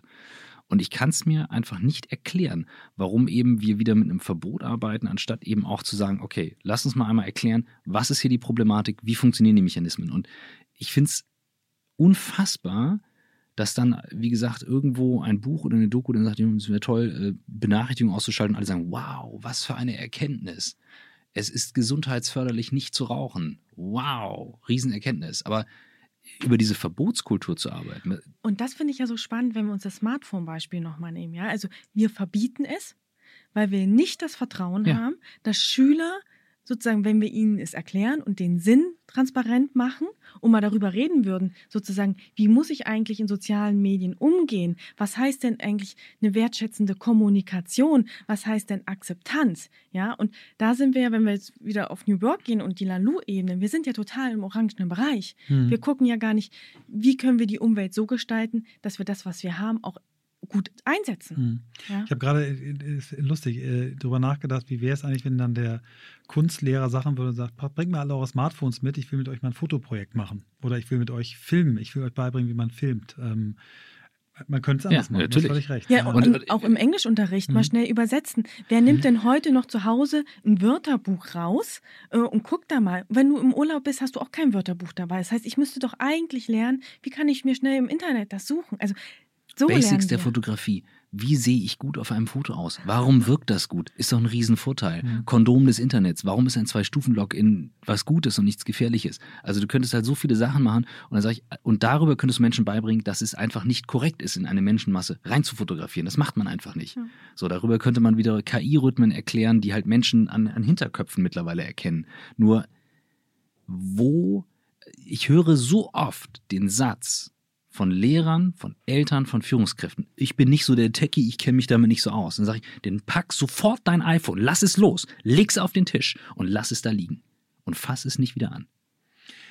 Und ich kann es mir einfach nicht erklären, warum eben wir wieder mit einem Verbot arbeiten, anstatt eben auch zu sagen, okay, lass uns mal einmal erklären, was ist hier die Problematik, wie funktionieren die Mechanismen. Und ich finde es unfassbar, dass dann, wie gesagt, irgendwo ein Buch oder eine Doku dann sagt, es wäre toll, äh, Benachrichtigungen auszuschalten und alle sagen, wow, was für eine Erkenntnis. Es ist gesundheitsförderlich, nicht zu rauchen. Wow, Riesenerkenntnis. Aber über diese Verbotskultur zu arbeiten, Und das finde ich ja so spannend, wenn wir uns das Smartphone-Beispiel nochmal nehmen. Ja? Also wir verbieten es, weil wir nicht das Vertrauen Ja. haben, dass Schüler sozusagen, wenn wir ihnen es erklären und den Sinn transparent machen und mal darüber reden würden, sozusagen, wie muss ich eigentlich in sozialen Medien umgehen? Was heißt denn eigentlich eine wertschätzende Kommunikation? Was heißt denn Akzeptanz? Ja, und da sind wir ja, wenn wir jetzt wieder auf New Work gehen und die Lalu-Ebene, wir sind ja total im orangenen Bereich. Hm. Wir gucken ja gar nicht, wie können wir die Umwelt so gestalten, dass wir das, was wir haben, auch gut einsetzen. Hm. Ja? Ich habe gerade, äh, ist lustig, äh, darüber nachgedacht, wie wäre es eigentlich, wenn dann der Kunstlehrer Sachen würde und sagt, "Pa- bringt mal alle eure Smartphones mit, ich will mit euch mal ein Fotoprojekt machen. Oder ich will mit euch filmen, ich will euch beibringen, wie man filmt. Ähm, man könnte es anders Ja, machen, natürlich. du hast völlig recht. Ja, und, Und- auch im Englischunterricht mal Mhm. schnell übersetzen. Wer nimmt denn heute noch zu Hause ein Wörterbuch raus äh, und guckt da mal? Wenn du im Urlaub bist, hast du auch kein Wörterbuch dabei. Das heißt, ich müsste doch eigentlich lernen, wie kann ich mir schnell im Internet das suchen? Also so Basics der. Fotografie. Wie sehe ich gut auf einem Foto aus? Warum wirkt das gut? Ist doch ein Riesenvorteil. Mhm. Kondom des Internets. Warum ist ein Zwei-Stufen-Login was Gutes und nichts Gefährliches? Also du könntest halt so viele Sachen machen und dann sage ich, und darüber könntest du Menschen beibringen, dass es einfach nicht korrekt ist, in eine Menschenmasse rein zu fotografieren. Das macht man einfach nicht. Ja. So, darüber könnte man wieder KI-Rhythmen erklären, die halt Menschen an, an Hinterköpfen mittlerweile erkennen. Nur wo, ich höre so oft den Satz von Lehrern, von Eltern, von Führungskräften, ich bin nicht so der Techie, ich kenne mich damit nicht so aus. Dann sage ich, dann pack sofort dein iPhone, lass es los, leg's auf den Tisch und lass es da liegen. Und fass es nicht wieder an.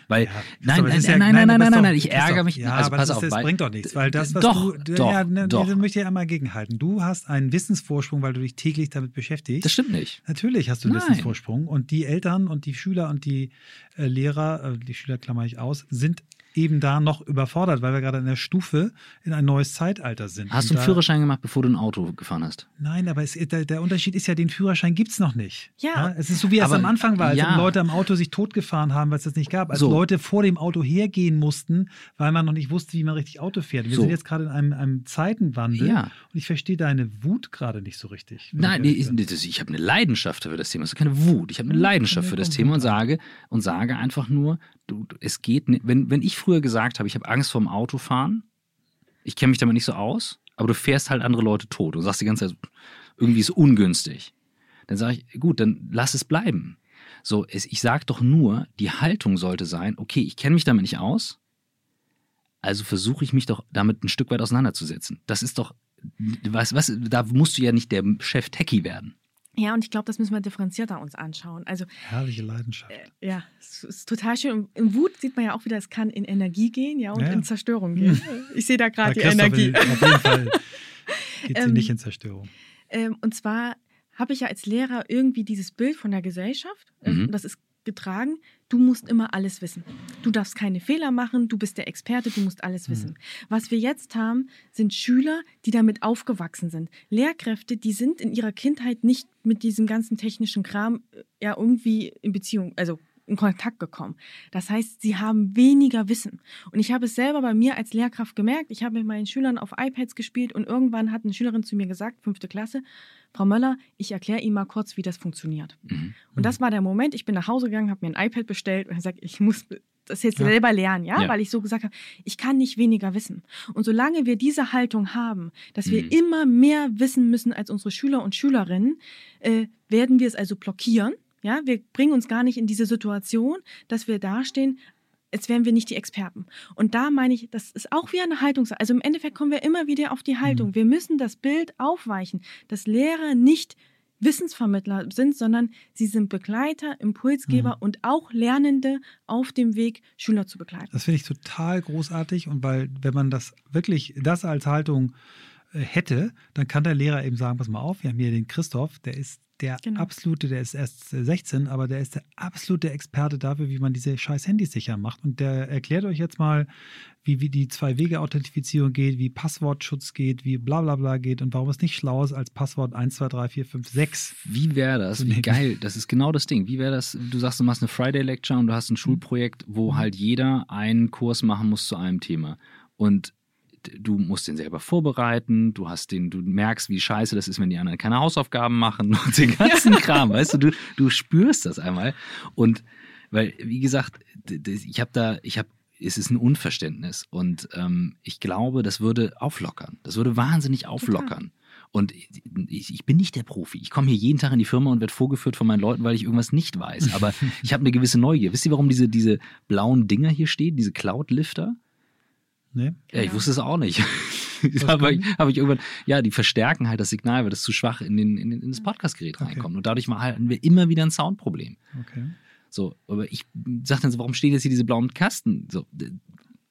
Weil, Ja, nein, es nein, ja- nein, nein, nein, nein, nein, nein, ich ärgere mich. Ja, also aber pass das, auf, das bringt doch nichts, weil das, was Doch, du, doch, ja, ne, doch. das möchte ich ja einmal gegenhalten. Du hast einen Wissensvorsprung, weil du dich täglich damit beschäftigst. Das stimmt nicht. Natürlich hast du einen Nein. Wissensvorsprung. Und die Eltern und die Schüler und die äh, Lehrer, äh, die Schüler klammer ich aus, sind eben da noch überfordert, weil wir gerade in der Stufe in ein neues Zeitalter sind. Hast du Und einen da- Führerschein gemacht, bevor du ein Auto gefahren hast? Nein, aber es, der, der Unterschied ist ja, den Führerschein gibt es noch nicht. Ja. Es ist so, wie es am Anfang war, als ja. Leute am Auto sich totgefahren haben, weil es das nicht gab. Als So. Leute vor dem Auto hergehen mussten, weil man noch nicht wusste, wie man richtig Auto fährt. Wir So. sind jetzt gerade in einem, einem Zeitenwandel Ja. und ich verstehe deine Wut gerade nicht so richtig. Nein, ich nee, ich, ich habe eine Leidenschaft für das Thema. Es ist keine Wut. Ich habe eine Ja, Leidenschaft für ja das Thema und sage und sage einfach nur, du, es geht nicht. Wenn, wenn ich früher gesagt habe, ich habe Angst vorm Autofahren, ich kenne mich damit nicht so aus, aber du fährst halt andere Leute tot und sagst die ganze Zeit, irgendwie ist ungünstig. Dann sage ich, gut, dann lass es bleiben. So, es, ich sage doch nur, die Haltung sollte sein, okay, ich kenne mich damit nicht aus, also versuche ich mich doch damit ein Stück weit auseinanderzusetzen. Das ist doch, was, was, da musst du ja nicht der Chef Techie werden. Ja, und ich glaube, das müssen wir differenzierter uns anschauen. Also Herrliche Leidenschaft. äh, ja, es ist total schön. In Wut sieht man ja auch wieder, es kann in Energie gehen, ja, und Ja. in Zerstörung gehen. Ich sehe da gerade die Energie. Auf jeden Fall <laughs> geht sie Ähm, nicht in Zerstörung. Ähm, und zwar habe ich ja als Lehrer irgendwie dieses Bild von der Gesellschaft, äh, Mhm. und das ist getragen, du musst immer alles wissen. Du darfst keine Fehler machen, du bist der Experte, du musst alles Mhm. wissen. Was wir jetzt haben, sind Schüler, die damit aufgewachsen sind. Lehrkräfte, die sind in ihrer Kindheit nicht mit diesem ganzen technischen Kram äh, ja irgendwie in Beziehung, also in Kontakt gekommen. Das heißt, sie haben weniger Wissen. Und ich habe es selber bei mir als Lehrkraft gemerkt. Ich habe mit meinen Schülern auf iPads gespielt und irgendwann hat eine Schülerin zu mir gesagt, fünfte Klasse, Frau Möller, ich erkläre Ihnen mal kurz, wie das funktioniert. Mhm. Und das war der Moment, ich bin nach Hause gegangen, habe mir ein iPad bestellt und gesagt, ich muss das jetzt Ja. selber lernen, ja? Ja. weil ich so gesagt habe, ich kann nicht weniger wissen. Und solange wir diese Haltung haben, dass wir Mhm. immer mehr wissen müssen als unsere Schüler und Schülerinnen, äh, werden wir es also blockieren. Ja, wir bringen uns gar nicht in diese Situation, dass wir dastehen, als wären wir nicht die Experten. Und da meine ich, das ist auch wie eine Haltung. Also im Endeffekt kommen wir immer wieder auf die Haltung. Mhm. Wir müssen das Bild aufweichen, dass Lehrer nicht Wissensvermittler sind, sondern sie sind Begleiter, Impulsgeber Mhm. und auch Lernende auf dem Weg, Schüler zu begleiten. Das finde ich total großartig und weil, wenn man das wirklich, das als Haltung äh, hätte, dann kann der Lehrer eben sagen, pass mal auf, wir haben hier den Christoph, der ist der Genau. absolute, der ist erst äh, 16, aber der ist der absolute Experte dafür, wie man diese scheiß Handys sicher macht. Und der erklärt euch jetzt mal, wie, wie die Zwei-Wege-Authentifizierung geht, wie Passwortschutz geht, wie bla bla bla geht und warum es nicht schlau ist, als Passwort 1, 2, 3, 4, 5, 6 Wie wäre das? Wie geil. Das ist genau das Ding. Wie wäre das? Du sagst, du machst eine Friday Lecture und du hast ein Schulprojekt, wo halt jeder einen Kurs machen muss zu einem Thema. Und du musst den selber vorbereiten, du hast den, du merkst, wie scheiße das ist, wenn die anderen keine Hausaufgaben machen <laughs> und den ganzen <laughs> Kram, weißt du, du, du spürst das einmal. Und weil, wie gesagt, ich habe da, ich habe, es ist ein Unverständnis und ähm, ich glaube, das würde auflockern. Das würde wahnsinnig auflockern. Und ich, ich bin nicht der Profi. Ich komme hier jeden Tag in die Firma und werde vorgeführt von meinen Leuten, weil ich irgendwas nicht weiß. Aber <laughs> ich habe eine gewisse Neugier. Wisst ihr, warum diese, diese blauen Dinger hier stehen, diese Cloud-Lifter? Ne? Ja, ich wusste es auch nicht. <laughs> Aber ich, habe ich irgendwann, ja, die verstärken halt das Signal, weil das zu schwach in, den, in, in das Podcastgerät Okay. reinkommt. Und dadurch mal hatten wir immer wieder ein Soundproblem. Okay. So, aber ich sag dann so, warum stehen jetzt hier diese blauen Kasten? So,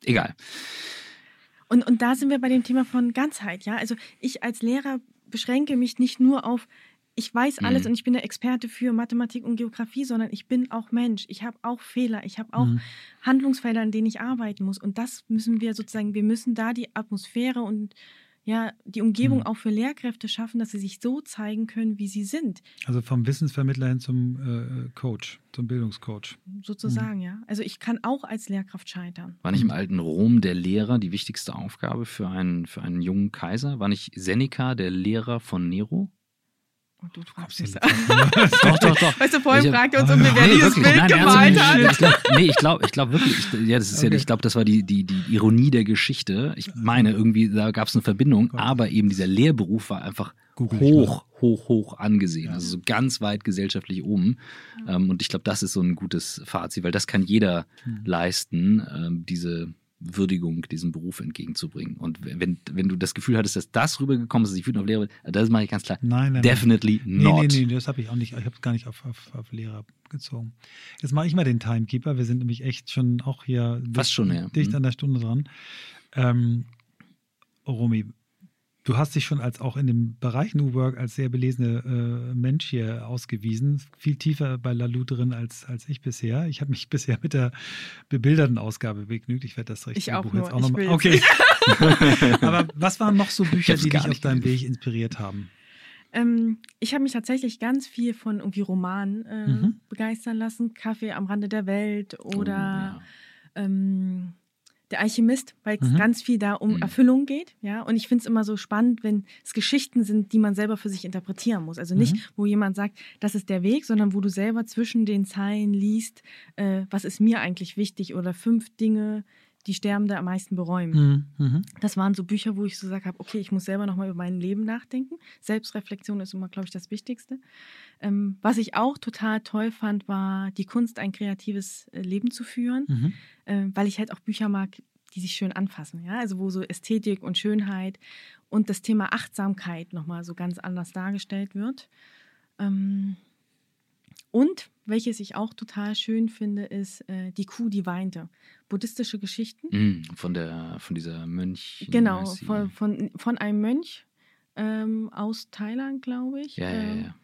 egal. Und, und da sind wir bei dem Thema von Ganzheit, ja. Also ich als Lehrer beschränke mich nicht nur auf, ich weiß alles Mhm. und ich bin der Experte für Mathematik und Geografie, sondern ich bin auch Mensch. Ich habe auch Fehler. Ich habe auch Mhm. Handlungsfelder, an denen ich arbeiten muss. Und das müssen wir sozusagen, wir müssen da die Atmosphäre und ja, die Umgebung Mhm. auch für Lehrkräfte schaffen, dass sie sich so zeigen können, wie sie sind, Also vom Wissensvermittler hin zum äh, Coach, zum Bildungscoach. sozusagen, ja. Also ich kann auch als Lehrkraft scheitern. War nicht im alten Rom der Lehrer die wichtigste Aufgabe für einen, für einen jungen Kaiser? War nicht Seneca der Lehrer von Nero? Und du fragst Kommst du mich so. jetzt- Doch, doch, doch. Weißt du, vorhin fragt ihr uns, Ah, ob wir, wer nee, dieses wirklich. Bild Nein, gemalt hat. Ich glaub, nee, ich glaube ich glaub wirklich, ich, ja, das ist ja, Okay. ich glaube, das war die, die, die Ironie der Geschichte. Ich meine, irgendwie, da gab es eine Verbindung, Gott. aber eben dieser Lehrberuf war einfach Google hoch, hoch, hoch angesehen. Ja. Also so ganz weit gesellschaftlich oben. Ähm, und ich glaube, das ist so ein gutes Fazit, weil das kann jeder Mhm. leisten, ähm, diese Würdigung diesem Beruf entgegenzubringen. Und wenn, wenn du das Gefühl hattest, dass das rübergekommen ist, dass ich wütend auf Lehrer bin, das mache ich ganz klar. Nein, nein, Definitely nein. not. Nee, nee, nee, das habe ich auch nicht. Ich habe es gar nicht auf, auf, auf Lehrer gezogen. Jetzt mache ich mal den Timekeeper. Wir sind nämlich echt schon auch hier Fast dicht, schon, ja. dicht Mhm. an der Stunde dran. Ähm, Romy, du hast dich schon als auch in dem Bereich New Work als sehr belesene äh, Mensch hier ausgewiesen. Viel tiefer bei Lalu drin als, als ich bisher. Ich habe mich <laughs> bisher mit der bebilderten Ausgabe begnügt. Ich werde das richtige Buch nur. jetzt auch nochmal. Okay. <laughs> Aber was waren noch so Bücher, die dich auf deinem. Weg inspiriert haben? Ähm, ich habe mich tatsächlich ganz viel von irgendwie Romanen äh, Mhm. begeistern lassen. Kaffee am Rande der Welt oder Oh, ähm, Der Alchemist, weil es Mhm. ganz viel da um Mhm. Erfüllung geht. Ja? Und ich finde es immer so spannend, wenn es Geschichten sind, die man selber für sich interpretieren muss. Also nicht, Mhm. wo jemand sagt, das ist der Weg, sondern wo du selber zwischen den Zeilen liest, äh, was ist mir eigentlich wichtig oder fünf Dinge, die Sterbende am meisten bereuen. Mhm. Mhm. Das waren so Bücher, wo ich so gesagt habe, okay, ich muss selber nochmal über mein Leben nachdenken. Selbstreflexion ist immer, glaube ich, das Wichtigste. Ähm, was ich auch total toll fand, war die Kunst, ein kreatives äh, Leben zu führen, Mhm. äh, weil ich halt auch Bücher mag, die sich schön anfassen. Ja? Also wo so Ästhetik und Schönheit und das Thema Achtsamkeit nochmal so ganz anders dargestellt wird. Ähm, und welches ich auch total schön finde, ist äh, Die Kuh, die weinte. Buddhistische Geschichten. Mm, von der, von dieser Mönch. Genau, von, von, von einem Mönch ähm, aus Thailand, glaube ich. Ja, ja, Ähm, ja.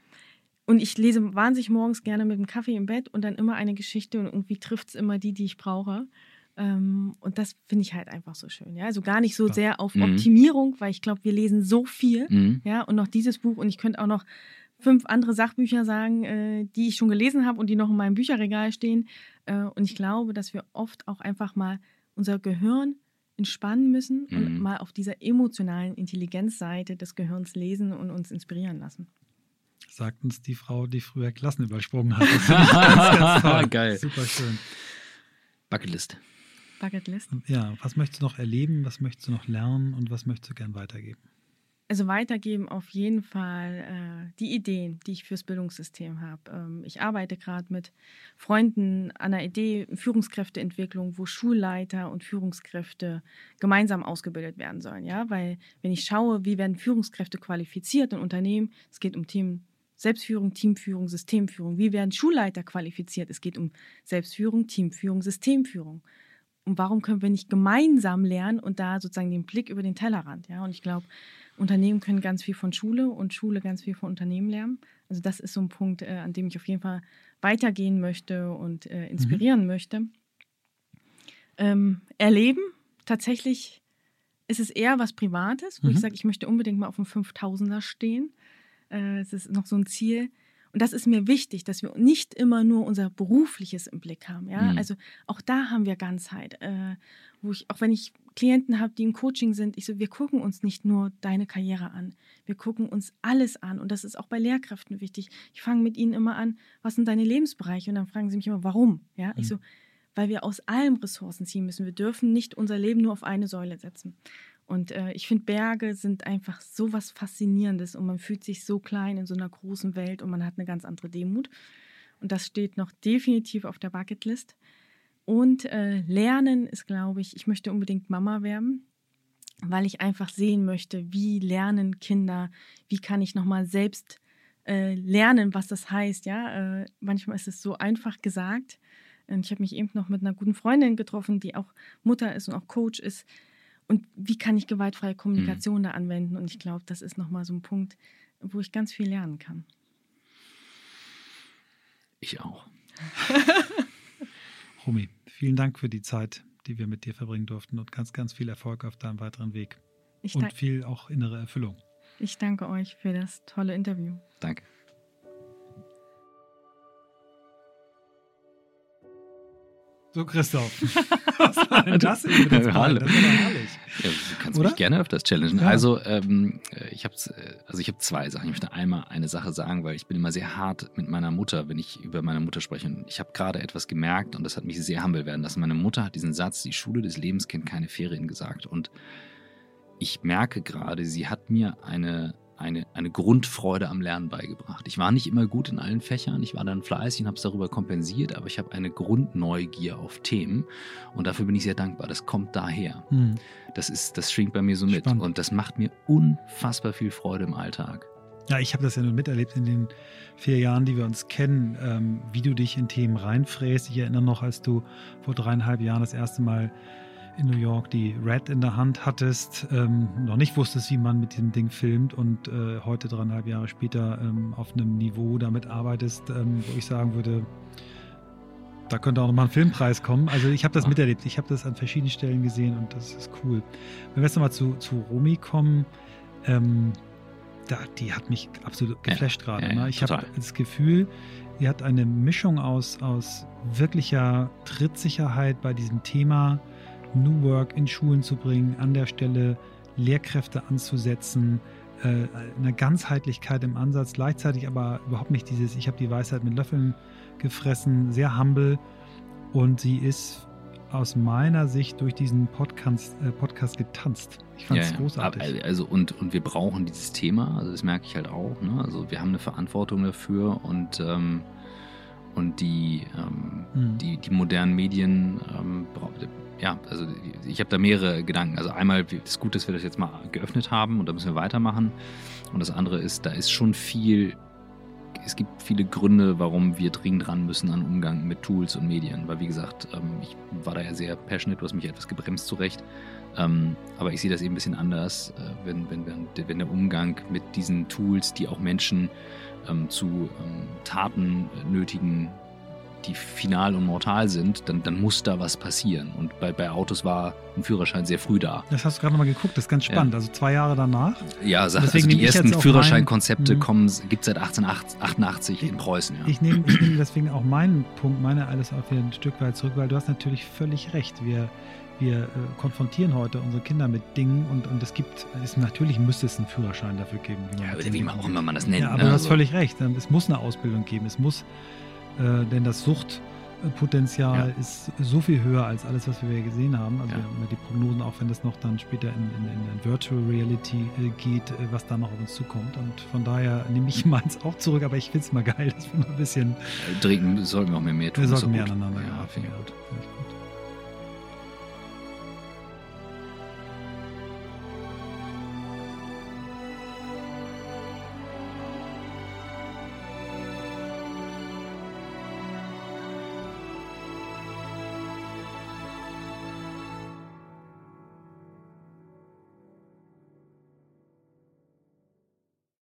Und ich lese wahnsinnig morgens gerne mit dem Kaffee im Bett und dann immer eine Geschichte und irgendwie trifft es immer die, die ich brauche. Ähm, und das finde ich halt einfach so schön. Ja? Also gar nicht so sehr auf Mhm. Optimierung, weil ich glaube, wir lesen so viel. Mhm. Ja, und noch dieses Buch und ich könnte auch noch fünf andere Sachbücher sagen, äh, die ich schon gelesen habe und die noch in meinem Bücherregal stehen. Äh, und ich glaube, dass wir oft auch einfach mal unser Gehirn entspannen müssen und Mhm. mal auf dieser emotionalen Intelligenzseite des Gehirns lesen und uns inspirieren lassen. Sagt uns die Frau, die früher Klassen übersprungen hat. Ganz, ganz <laughs> toll. Geil. Super schön. Bucketlist. Bucketlist. Ja, was möchtest du noch erleben, was möchtest du noch lernen und was möchtest du gern weitergeben? Also weitergeben auf jeden Fall äh, die Ideen, die ich fürs Bildungssystem habe. Ähm, ich arbeite gerade mit Freunden an einer Idee Führungskräfteentwicklung, wo Schulleiter und Führungskräfte gemeinsam ausgebildet werden sollen. Ja, weil wenn ich schaue, wie werden Führungskräfte qualifiziert in Unternehmen, es geht um Themen Selbstführung, Teamführung, Systemführung. Wie werden Schulleiter qualifiziert? Es geht um Selbstführung, Teamführung, Systemführung. Und warum können wir nicht gemeinsam lernen und da sozusagen den Blick über den Tellerrand? Ja, und ich glaube, Unternehmen können ganz viel von Schule und Schule ganz viel von Unternehmen lernen. Also das ist so ein Punkt, äh, an dem ich auf jeden Fall weitergehen möchte und äh, inspirieren mhm. möchte. Ähm, erleben, tatsächlich ist es eher was Privates, wo mhm. ich sage, ich möchte unbedingt mal auf dem 5000er stehen. Äh, es ist noch so ein Ziel. Und das ist mir wichtig, dass wir nicht immer nur unser berufliches im Blick haben. Ja? Mhm. Also auch da haben wir Ganzheit. Äh, wo ich, auch wenn ich Klienten habe, die im Coaching sind, ich so, wir gucken uns nicht nur deine Karriere an, wir gucken uns alles an. Und das ist auch bei Lehrkräften wichtig. Ich fange mit ihnen immer an, was sind deine Lebensbereiche? Und dann fragen sie mich immer, warum? Ja, mhm. ich so, weil wir aus allem Ressourcen ziehen müssen. Wir dürfen nicht unser Leben nur auf eine Säule setzen. Und äh, ich finde, Berge sind einfach so was Faszinierendes und man fühlt sich so klein in so einer großen Welt und man hat eine ganz andere Demut. Und das steht noch definitiv auf der Bucketlist. Und äh, Lernen ist, glaube ich, ich möchte unbedingt Mama werden, weil ich einfach sehen möchte, wie lernen Kinder, wie kann ich nochmal selbst äh, lernen, was das heißt. Ja, äh, manchmal ist es so einfach gesagt. Und ich habe mich eben noch mit einer guten Freundin getroffen, die auch Mutter ist und auch Coach ist. Und wie kann ich gewaltfreie Kommunikation mhm. da anwenden? Und ich glaube, das ist nochmal so ein Punkt, wo ich ganz viel lernen kann. Ich auch. <laughs> Rumi, vielen Dank für die Zeit, die wir mit dir verbringen durften und ganz, ganz viel Erfolg auf deinem weiteren Weg. und viel auch innere Erfüllung. Ich danke euch für das tolle Interview. Danke. So, Christoph. <laughs> Was war denn das das Das war herrlich. Ja, du kannst Oder? mich gerne öfters challengen. Ja. Also, ähm, ich habe also ich hab zwei Sachen. Ich möchte einmal eine Sache sagen, weil ich bin immer sehr hart mit meiner Mutter, wenn ich über meine Mutter spreche. Und ich habe gerade etwas gemerkt und das hat mich sehr humble werden lassen. Meine Mutter hat diesen Satz, die Schule des Lebens kennt keine Ferien gesagt. Und ich merke gerade, sie hat mir eine eine, eine Grundfreude am Lernen beigebracht. Ich war nicht immer gut in allen Fächern, ich war dann fleißig und habe es darüber kompensiert, aber ich habe eine Grundneugier auf Themen und dafür bin ich sehr dankbar. Das kommt daher. Mhm. Das, ist, das schwingt bei mir so mit Spannend. und das macht mir unfassbar viel Freude im Alltag. Ja, ich habe das ja nun miterlebt in den vier Jahren, die wir uns kennen, ähm, wie du dich in Themen reinfräst. Ich erinnere noch, als du vor dreieinhalb Jahren das erste Mal in New York die Red in der Hand hattest, ähm, noch nicht wusstest, wie man mit diesem Ding filmt und äh, heute dreieinhalb Jahre später ähm, auf einem Niveau damit arbeitest, ähm, wo ich sagen würde, da könnte auch nochmal ein Filmpreis kommen. Also ich habe das miterlebt, ich habe das an verschiedenen Stellen gesehen und das ist cool. Wenn wir jetzt nochmal zu, zu Romy kommen, ähm, da, die hat mich absolut geflasht ja, gerade. Ja, ne? Ich habe das Gefühl, sie hat eine Mischung aus, aus wirklicher Trittsicherheit bei diesem Thema, New Work in Schulen zu bringen, an der Stelle Lehrkräfte anzusetzen, äh, eine Ganzheitlichkeit im Ansatz, gleichzeitig aber überhaupt nicht dieses, ich habe die Weisheit mit Löffeln gefressen, sehr humble und sie ist aus meiner Sicht durch diesen Podcast, äh, Podcast getanzt. Ich fand es ja, ja. großartig. Also und, und wir brauchen dieses Thema, also das merke ich halt auch. Ne? Also wir haben eine Verantwortung dafür und ähm, und die, ähm, mhm. die, die modernen Medien ähm, ja, also ich habe da mehrere Gedanken. Also einmal ist gut, dass wir das jetzt mal geöffnet haben und da müssen wir weitermachen. Und das andere ist, da ist schon viel, es gibt viele Gründe, warum wir dringend ran müssen an Umgang mit Tools und Medien. Weil wie gesagt, ähm, ich war da ja sehr passionate, du hast mich etwas gebremst zurecht. Ähm, aber ich sehe das eben ein bisschen anders, äh, wenn, wenn, wenn der Umgang mit diesen Tools, die auch Menschen ähm, zu Taten nötigen, die final und mortal sind, dann, dann muss da was passieren. Und bei, bei Autos war ein Führerschein sehr früh da. Das hast du gerade nochmal geguckt, das ist ganz spannend. Ja. Also zwei Jahre danach. Ja, also, also die ersten Führerscheinkonzepte kommen, gibt es seit 1888 in Preußen. Ja. Ich nehme ich deswegen auch meinen Punkt, meine alles auf ein Stück weit zurück, weil du hast natürlich völlig recht. Wir, wir äh, konfrontieren heute unsere Kinder mit Dingen und, und es gibt, es, natürlich müsste es einen Führerschein dafür geben. Wie ja, oder wie man auch immer man das nennt. Ja, aber ne? du hast völlig recht. Es muss eine Ausbildung geben. Es muss äh, denn das Sucht Potenzial ja. ist so viel höher als alles, was wir gesehen haben. Also Ja. wir haben ja die Prognosen, auch wenn das noch dann später in, in, in Virtual Reality äh, geht, äh, was da noch auf uns zukommt. Und von daher nehme ich <laughs> meins auch zurück, aber ich finde es mal geil, <laughs> dass wir mal ein bisschen, Äh, Dringend sollten wir auch mehr, mehr tun. wir sollten mehr gut. aneinander Ja, greifen. finde ich Ja, gut. finde ich gut.